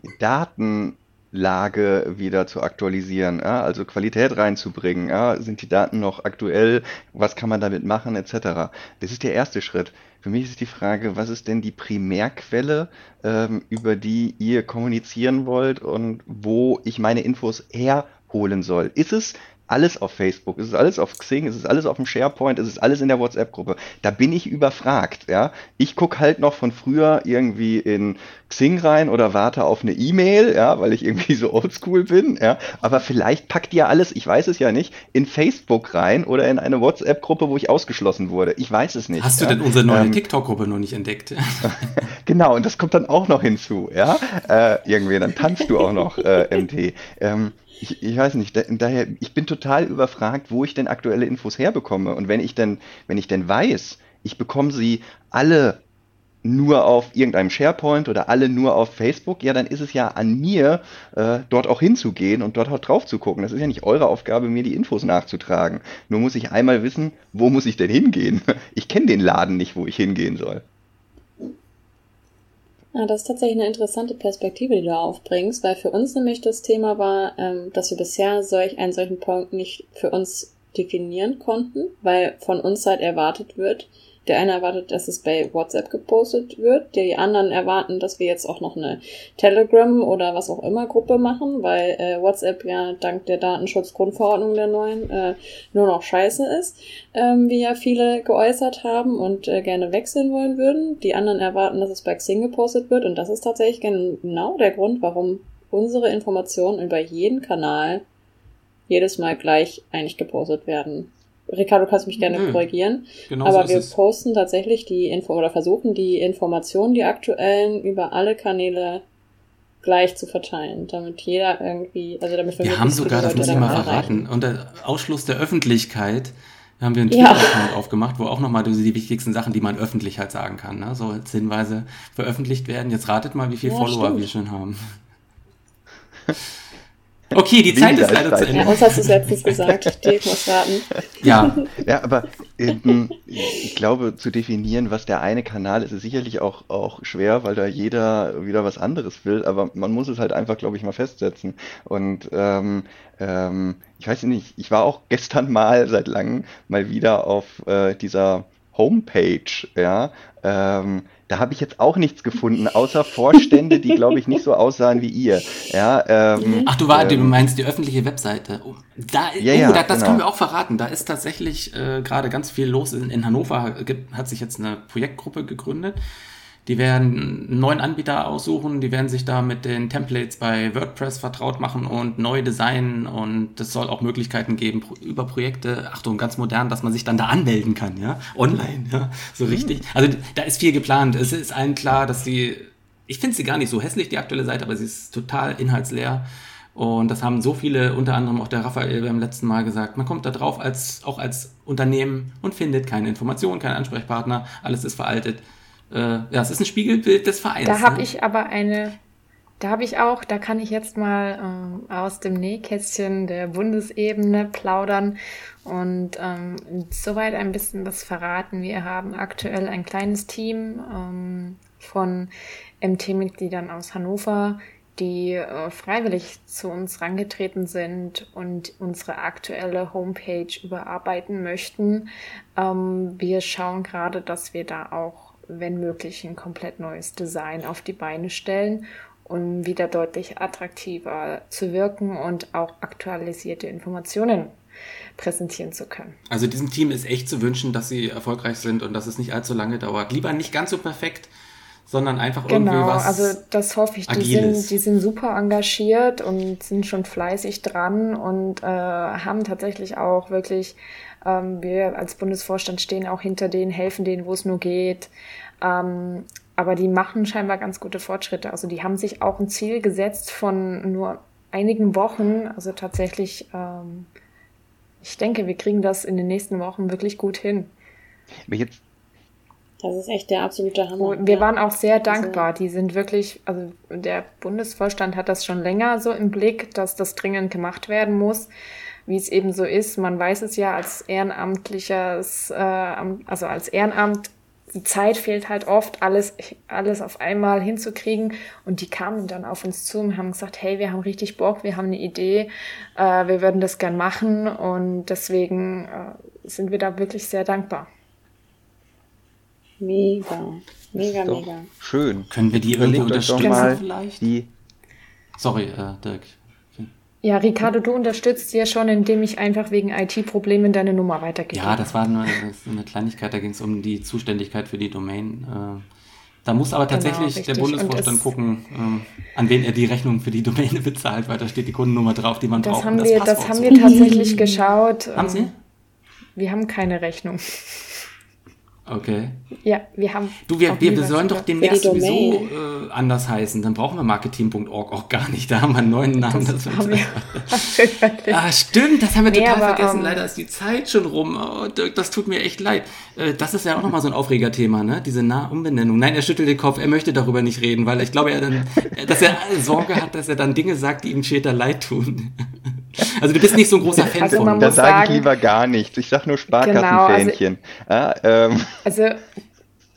Datenlage wieder zu aktualisieren, ja? also Qualität reinzubringen. Ja? Sind die Daten noch aktuell? Was kann man damit machen, etc. Das ist der erste Schritt. Für mich ist die Frage, was ist denn die Primärquelle, ähm, über die ihr kommunizieren wollt und wo ich meine Infos herholen soll? Ist es alles auf Facebook, ist es alles auf Xing, ist es alles auf dem SharePoint, ist es alles in der WhatsApp-Gruppe. Da bin ich überfragt, ja. Ich gucke halt noch von früher irgendwie in Xing rein oder warte auf eine E-Mail, ja, weil ich irgendwie so oldschool bin, ja. Aber vielleicht packt ihr alles, ich weiß es ja nicht, in Facebook rein oder in eine WhatsApp-Gruppe, wo ich ausgeschlossen wurde. Ich weiß es nicht. hast du ja. denn unsere neue Ähm, TikTok-Gruppe noch nicht entdeckt? Genau, und das kommt dann auch noch hinzu, ja. Äh, irgendwie, dann tanzt du auch noch äh, MT. Ähm, ich, ich weiß nicht, da, daher, ich bin total überfragt, wo ich denn aktuelle Infos herbekomme. Und wenn ich denn, wenn ich denn weiß, ich bekomme sie alle nur auf irgendeinem SharePoint oder alle nur auf Facebook, ja, dann ist es ja an mir, äh, dort auch hinzugehen und dort auch drauf zu gucken. Das ist ja nicht eure Aufgabe, mir die Infos nachzutragen. Nur muss ich einmal wissen, wo muss ich denn hingehen? Ich kenne den Laden nicht, wo ich hingehen soll. Ja, das ist tatsächlich eine interessante Perspektive, die du aufbringst, weil für uns nämlich das Thema war, ähm, dass wir bisher solch einen solchen Punkt nicht für uns definieren konnten, weil von uns halt erwartet wird, der eine erwartet, dass es bei WhatsApp gepostet wird, die anderen erwarten, dass wir jetzt auch noch eine Telegram oder was auch immer Gruppe machen, weil äh, WhatsApp ja dank der Datenschutzgrundverordnung der neuen äh, nur noch scheiße ist, ähm, wie ja viele geäußert haben und äh, gerne wechseln wollen würden. Die anderen erwarten, dass es bei Xing gepostet wird und das ist tatsächlich genau der Grund, warum unsere Informationen über jeden Kanal jedes Mal gleich eigentlich gepostet werden. Ricardo, kannst mich gerne Nö, korrigieren. genau aber so wir es. posten tatsächlich die Info oder versuchen die Informationen, die aktuellen, über alle Kanäle gleich zu verteilen, damit jeder irgendwie, also damit Wir haben möglichst sogar, das muss ich mal verraten, unter Ausschluss der Öffentlichkeit haben wir einen Ja. Twitter-Account aufgemacht, wo auch nochmal die wichtigsten Sachen, die man öffentlich halt sagen kann, ne? so als Hinweise veröffentlicht werden. Jetzt ratet mal, wie viele Ja, Follower stimmt. wir schon haben. Okay, die Zeit ist leider zu. Ende. Ja, uns hast du es letztens gesagt. Dirk muss warten. Ja. Ja, aber ähm, ich glaube, zu definieren, was der eine Kanal ist, ist sicherlich auch, auch schwer, weil da jeder wieder was anderes will, aber man muss es halt einfach, glaube ich, mal festsetzen. Und ähm, ähm, ich weiß nicht, ich war auch gestern mal seit langem mal wieder auf äh, dieser Homepage, ja. Ähm, da habe ich jetzt auch nichts gefunden, außer Vorstände, die, glaube ich, nicht so aussahen wie ihr. Ja, ähm, Ach, du, war, du ähm, meinst die öffentliche Webseite. Oh, da, Ja, oh, ja, da, das genau. können wir auch verraten. Da ist tatsächlich äh, gerade ganz viel los. In, in Hannover gibt, hat sich jetzt eine Projektgruppe gegründet. Die werden einen neuen Anbieter aussuchen, die werden sich da mit den Templates bei WordPress vertraut machen und neu designen und es soll auch Möglichkeiten geben über Projekte, Achtung, ganz modern, dass man sich dann da anmelden kann, ja, online, ja, so richtig. Also da ist viel geplant. Es ist allen klar, dass sie, ich finde sie gar nicht so hässlich, die aktuelle Seite, aber sie ist total inhaltsleer. Und das haben so viele, unter anderem auch der Raphael beim letzten Mal gesagt. Man kommt da drauf als, auch als Unternehmen und findet keine Informationen, keinen Ansprechpartner, alles ist veraltet. Äh, ja, es ist ein Spiegelbild des Vereins. Da habe ne? ich aber eine, da habe ich auch, da kann ich jetzt mal ähm, aus dem Nähkästchen der Bundesebene plaudern und ähm, soweit ein bisschen was verraten. Wir haben aktuell ein kleines Team ähm, von MT-Mitgliedern aus Hannover, die äh, freiwillig zu uns rangetreten sind und unsere aktuelle Homepage überarbeiten möchten. Ähm, wir schauen gerade, dass wir da auch, wenn möglich, ein komplett neues Design auf die Beine stellen, um wieder deutlich attraktiver zu wirken und auch aktualisierte Informationen präsentieren zu können. Also diesem Team ist echt zu wünschen, dass sie erfolgreich sind und dass es nicht allzu lange dauert. Lieber nicht ganz so perfekt, sondern einfach irgendwie Genau, was. also das hoffe ich. Die sind, die sind super engagiert und sind schon fleißig dran und äh, haben tatsächlich auch wirklich, ähm, wir als Bundesvorstand stehen auch hinter denen, helfen denen, wo es nur geht. Ähm, aber die machen scheinbar ganz gute Fortschritte. Also die haben sich auch ein Ziel gesetzt von nur einigen Wochen. Also tatsächlich, ähm, ich denke, wir kriegen das in den nächsten Wochen wirklich gut hin. Das ist echt der absolute Hammer. Wir waren auch sehr dankbar. Die sind wirklich, also der Bundesvorstand hat das schon länger so im Blick, dass das dringend gemacht werden muss. Wie es eben so ist, man weiß es ja als ehrenamtliches, äh, also als Ehrenamt, die Zeit fehlt halt oft, alles, alles auf einmal hinzukriegen. Und die kamen dann auf uns zu und haben gesagt, hey, wir haben richtig Bock, wir haben eine Idee, äh, wir würden das gern machen. Und deswegen äh, sind wir da wirklich sehr dankbar. Mega, mega, mega. schön. Können wir die irgendwie unterstützen mal vielleicht? Die, Sorry, äh, Dirk. Ja, Ricardo, du unterstützt ja schon, indem ich einfach wegen IT-Problemen deine Nummer weitergebe. Ja, das war nur das eine Kleinigkeit, da ging es um die Zuständigkeit für die Domain. Äh, da muss aber Genau, tatsächlich richtig. der Bundesvorstand Und es- gucken, äh, an wen er die Rechnung für die Domäne bezahlt, weil da steht die Kundennummer drauf, die man Das braucht. haben, um wir, das haben zu- wir tatsächlich geschaut. Haben Ähm, Sie? Wir haben keine Rechnung. Okay. Ja, wir haben. Du, wir, wir, wir sollen doch demnächst sowieso äh, anders heißen. Dann brauchen wir marketing.org auch gar nicht. Da haben wir einen neuen Namen. Das Das haben wir. Ah, stimmt, das haben wir Nee, total aber, vergessen. ähm, Leider ist die Zeit schon rum. Oh, Dirk, das tut mir echt leid. Äh, Das ist ja auch nochmal so ein Aufregerthema, ne? Diese Nah-Umbenennung. Nein, er schüttelt den Kopf, er möchte darüber nicht reden, weil ich glaube, er dann, dass er Sorge hat, dass er dann Dinge sagt, die ihm später leid tun. Also du bist nicht so ein großer Fan Also von. da sage ich lieber gar nichts. Ich sag nur Genau, also- Sparkassenfähnchen. ja, ähm, Also,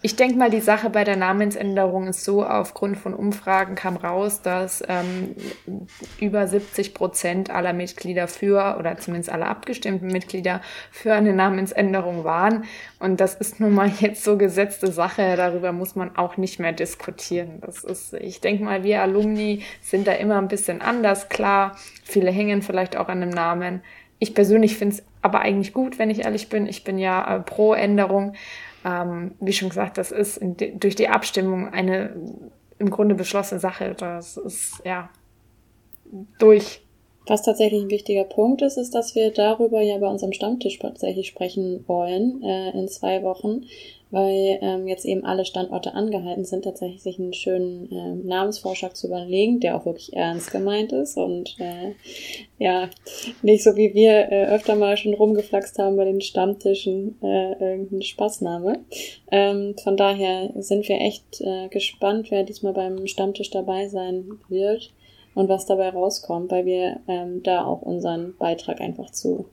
ich denke mal, die Sache bei der Namensänderung ist so, aufgrund von Umfragen kam raus, dass ähm, über 70 Prozent aller Mitglieder für, oder zumindest aller abgestimmten Mitglieder für eine Namensänderung waren. Und das ist nun mal jetzt so gesetzte Sache, darüber muss man auch nicht mehr diskutieren. Das ist, ich denke mal, wir Alumni sind da immer ein bisschen anders, klar. Viele hängen vielleicht auch an dem Namen. Ich persönlich finde es aber eigentlich gut, wenn ich ehrlich bin. Ich bin ja äh, pro Änderung. Ähm, wie schon gesagt, das ist in durch die Abstimmung eine im Grunde beschlossene Sache. Das ist ja durch. Was tatsächlich ein wichtiger Punkt ist, ist, dass wir darüber ja bei unserem Stammtisch tatsächlich sprechen wollen äh, in zwei Wochen, weil ähm, jetzt eben alle Standorte angehalten sind, tatsächlich sich einen schönen ähm, Namensvorschlag zu überlegen, der auch wirklich ernst gemeint ist und äh, ja, nicht so wie wir äh, öfter mal schon rumgeflaxt haben bei den Stammtischen, äh, irgendein Spaßname. Ähm, von daher sind wir echt äh, gespannt, wer diesmal beim Stammtisch dabei sein wird und was dabei rauskommt, weil wir ähm, da auch unseren Beitrag einfach zu,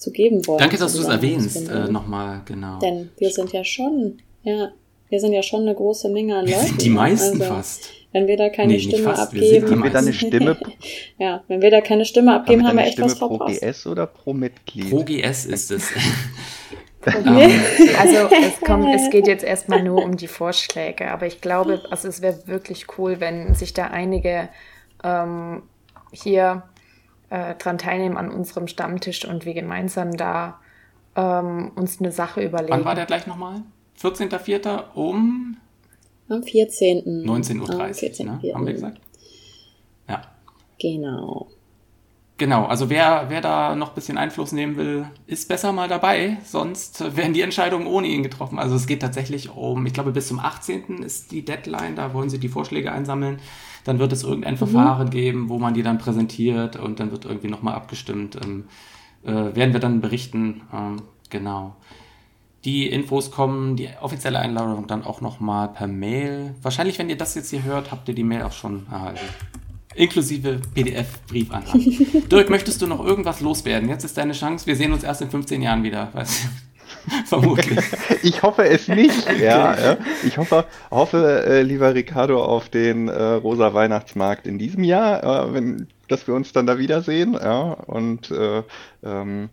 zu geben wollen. Danke, dass du es erwähnst. Äh, Nochmal, genau. Denn wir sind ja schon, ja, wir sind ja schon eine große Menge an Wir Leuten. sind die meisten also, fast. Wenn wir da keine Nee, Stimme fast, wir abgeben. haben wir da eine Stimme? ja, wenn wir da keine Stimme abgeben, haben wir wir eine echt Stimme was pro verpasst. GS oder pro Mitglied? Pro GS ist es. Ähm, also es, kommt, es geht jetzt erstmal nur um die Vorschläge, aber ich glaube, also es wäre wirklich cool, wenn sich da einige ähm, hier äh, dran teilnehmen an unserem Stammtisch und wir gemeinsam da ähm, uns eine Sache überlegen. Wann war der gleich nochmal? 14.04. um Am 14. 19.30 Uhr, Am 14. ne? haben wir gesagt? Ja. Genau. Genau, also wer, wer da noch ein bisschen Einfluss nehmen will, ist besser mal dabei, sonst werden die Entscheidungen ohne ihn getroffen. Also es geht tatsächlich um, ich glaube bis zum 18. ist die Deadline, da wollen sie die Vorschläge einsammeln. Dann wird es irgendein Mhm. Verfahren geben, wo man die dann präsentiert und dann wird irgendwie nochmal abgestimmt. Ähm, äh, werden wir dann berichten, ähm, genau. Die Infos kommen, die offizielle Einladung dann auch nochmal per Mail. Wahrscheinlich, wenn ihr das jetzt hier hört, habt ihr die Mail auch schon erhalten. Inklusive PDF-Briefanhang. Dirk, möchtest du noch irgendwas loswerden? Jetzt ist deine Chance. Wir sehen uns erst in 15 Jahren wieder. Weißt du? Vermutlich. Ich hoffe es nicht. Ja, ja. Ich hoffe, hoffe äh, lieber Ricardo, auf den äh, rosa Weihnachtsmarkt in diesem Jahr, äh, wenn, dass wir uns dann da wiedersehen. Ja, und äh, ähm,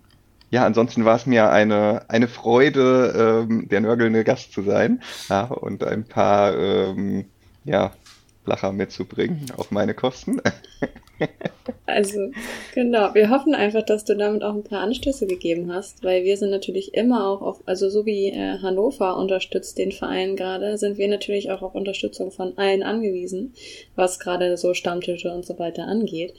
ja, ansonsten war es mir eine, eine Freude, ähm, der nörgelnde Gast zu sein ja, und ein paar ähm, ja, Lacher mitzubringen auf meine Kosten. Also, genau. Wir hoffen einfach, dass du damit auch ein paar Anstöße gegeben hast, weil wir sind natürlich immer auch auf, also so wie äh, Hannover unterstützt den Verein gerade, sind wir natürlich auch auf Unterstützung von allen angewiesen, was gerade so Stammtische und so weiter angeht.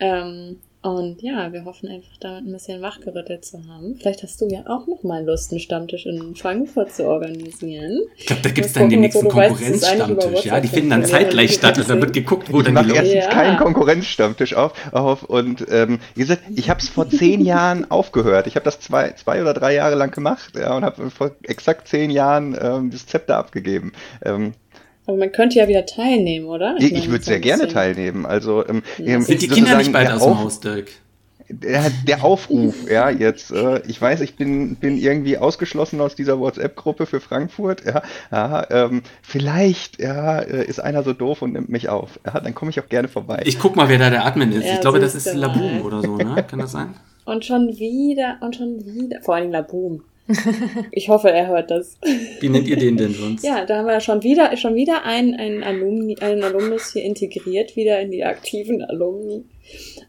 Ähm, und ja, wir hoffen einfach damit ein bisschen wachgerüttelt zu haben. Vielleicht hast du ja auch noch mal Lust, einen Stammtisch in Frankfurt zu organisieren. Ich glaube, da gibt es dann den nächsten Konkurrenzstammtisch. Ja, die finden dann zeitgleich statt. Also da wird geguckt, wo ich dann die erstens Leute... keinen Konkurrenzstammtisch auf, auf und ähm, wie gesagt, ich habe es vor zehn Jahren aufgehört. Ich habe das zwei, zwei oder drei Jahre lang gemacht ja, und habe vor exakt zehn Jahren ähm, das Zepter abgegeben. Ähm, Aber man könnte ja wieder teilnehmen, oder? ich ich würde sehr gerne teilnehmen. Also ähm, Ja. ähm, Sind die Kinder nicht bald der aus dem Haus, Dirk? der, der Aufruf, ja, jetzt, äh, ich weiß, ich bin, bin irgendwie ausgeschlossen aus dieser WhatsApp-Gruppe für Frankfurt, ja, ja ähm, vielleicht, ja, äh, ist einer so doof und nimmt mich auf, ja, dann komme ich auch gerne vorbei. Ich guck mal, wer da der Admin ist. Ja, ich glaube, das ist Laboom oder so, ne? Kann das sein? Und schon wieder, und schon wieder, vor allem Laboom. Ich hoffe, er hört das. Wie nennt ihr den denn sonst? Ja, da haben wir schon wieder, schon wieder einen, einen, Alumni, einen Alumnus hier integriert, wieder in die aktiven Alumni.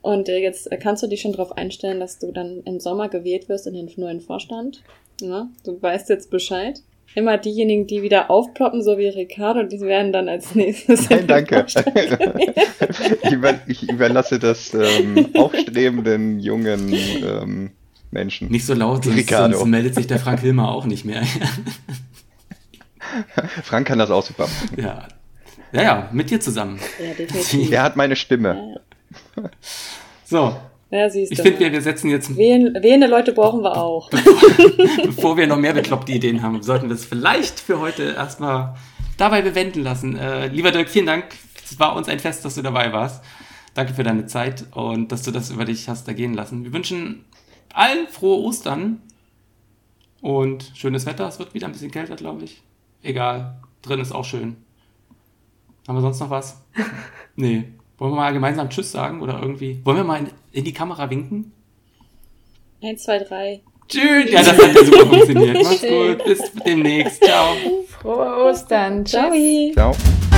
Und äh, jetzt kannst du dich schon darauf einstellen, dass du dann im Sommer gewählt wirst in den neuen Vorstand. Ja, du weißt jetzt Bescheid. Immer diejenigen, die wieder aufploppen, so wie Ricardo, die werden dann als nächstes. in Nein, danke. Über, ich überlasse das ähm, aufstrebenden jungen ähm, Menschen. Nicht so laut, sonst, sonst meldet sich der Frank Hilmer auch nicht mehr. Frank kann das auch super. ja. Ja, ja, mit dir zusammen. Ja, definitiv. Er hat meine Stimme. So, Ja, siehst ich du. finde, mal. wir, wir setzen jetzt, Wählen, wählende Leute brauchen wir auch. bevor wir noch mehr bekloppte Ideen haben, sollten wir es vielleicht für heute erstmal dabei bewenden lassen. Äh, lieber Dirk, vielen Dank. Es war uns ein Fest, dass du dabei warst. Danke für deine Zeit und dass du das über dich hast ergehen lassen. Wir wünschen allen frohe Ostern und schönes Wetter. Es wird wieder ein bisschen kälter, glaube ich. Egal, drin ist auch schön. Haben wir sonst noch was? Nee. Wollen wir mal gemeinsam Tschüss sagen oder irgendwie? Wollen wir mal in, in die Kamera winken? Eins, zwei, drei. Tschüss! Ja, das hat ja super funktioniert. Mach's gut, bis demnächst. Ciao. Frohe Ostern. Tschüss. Ciao. Ciao.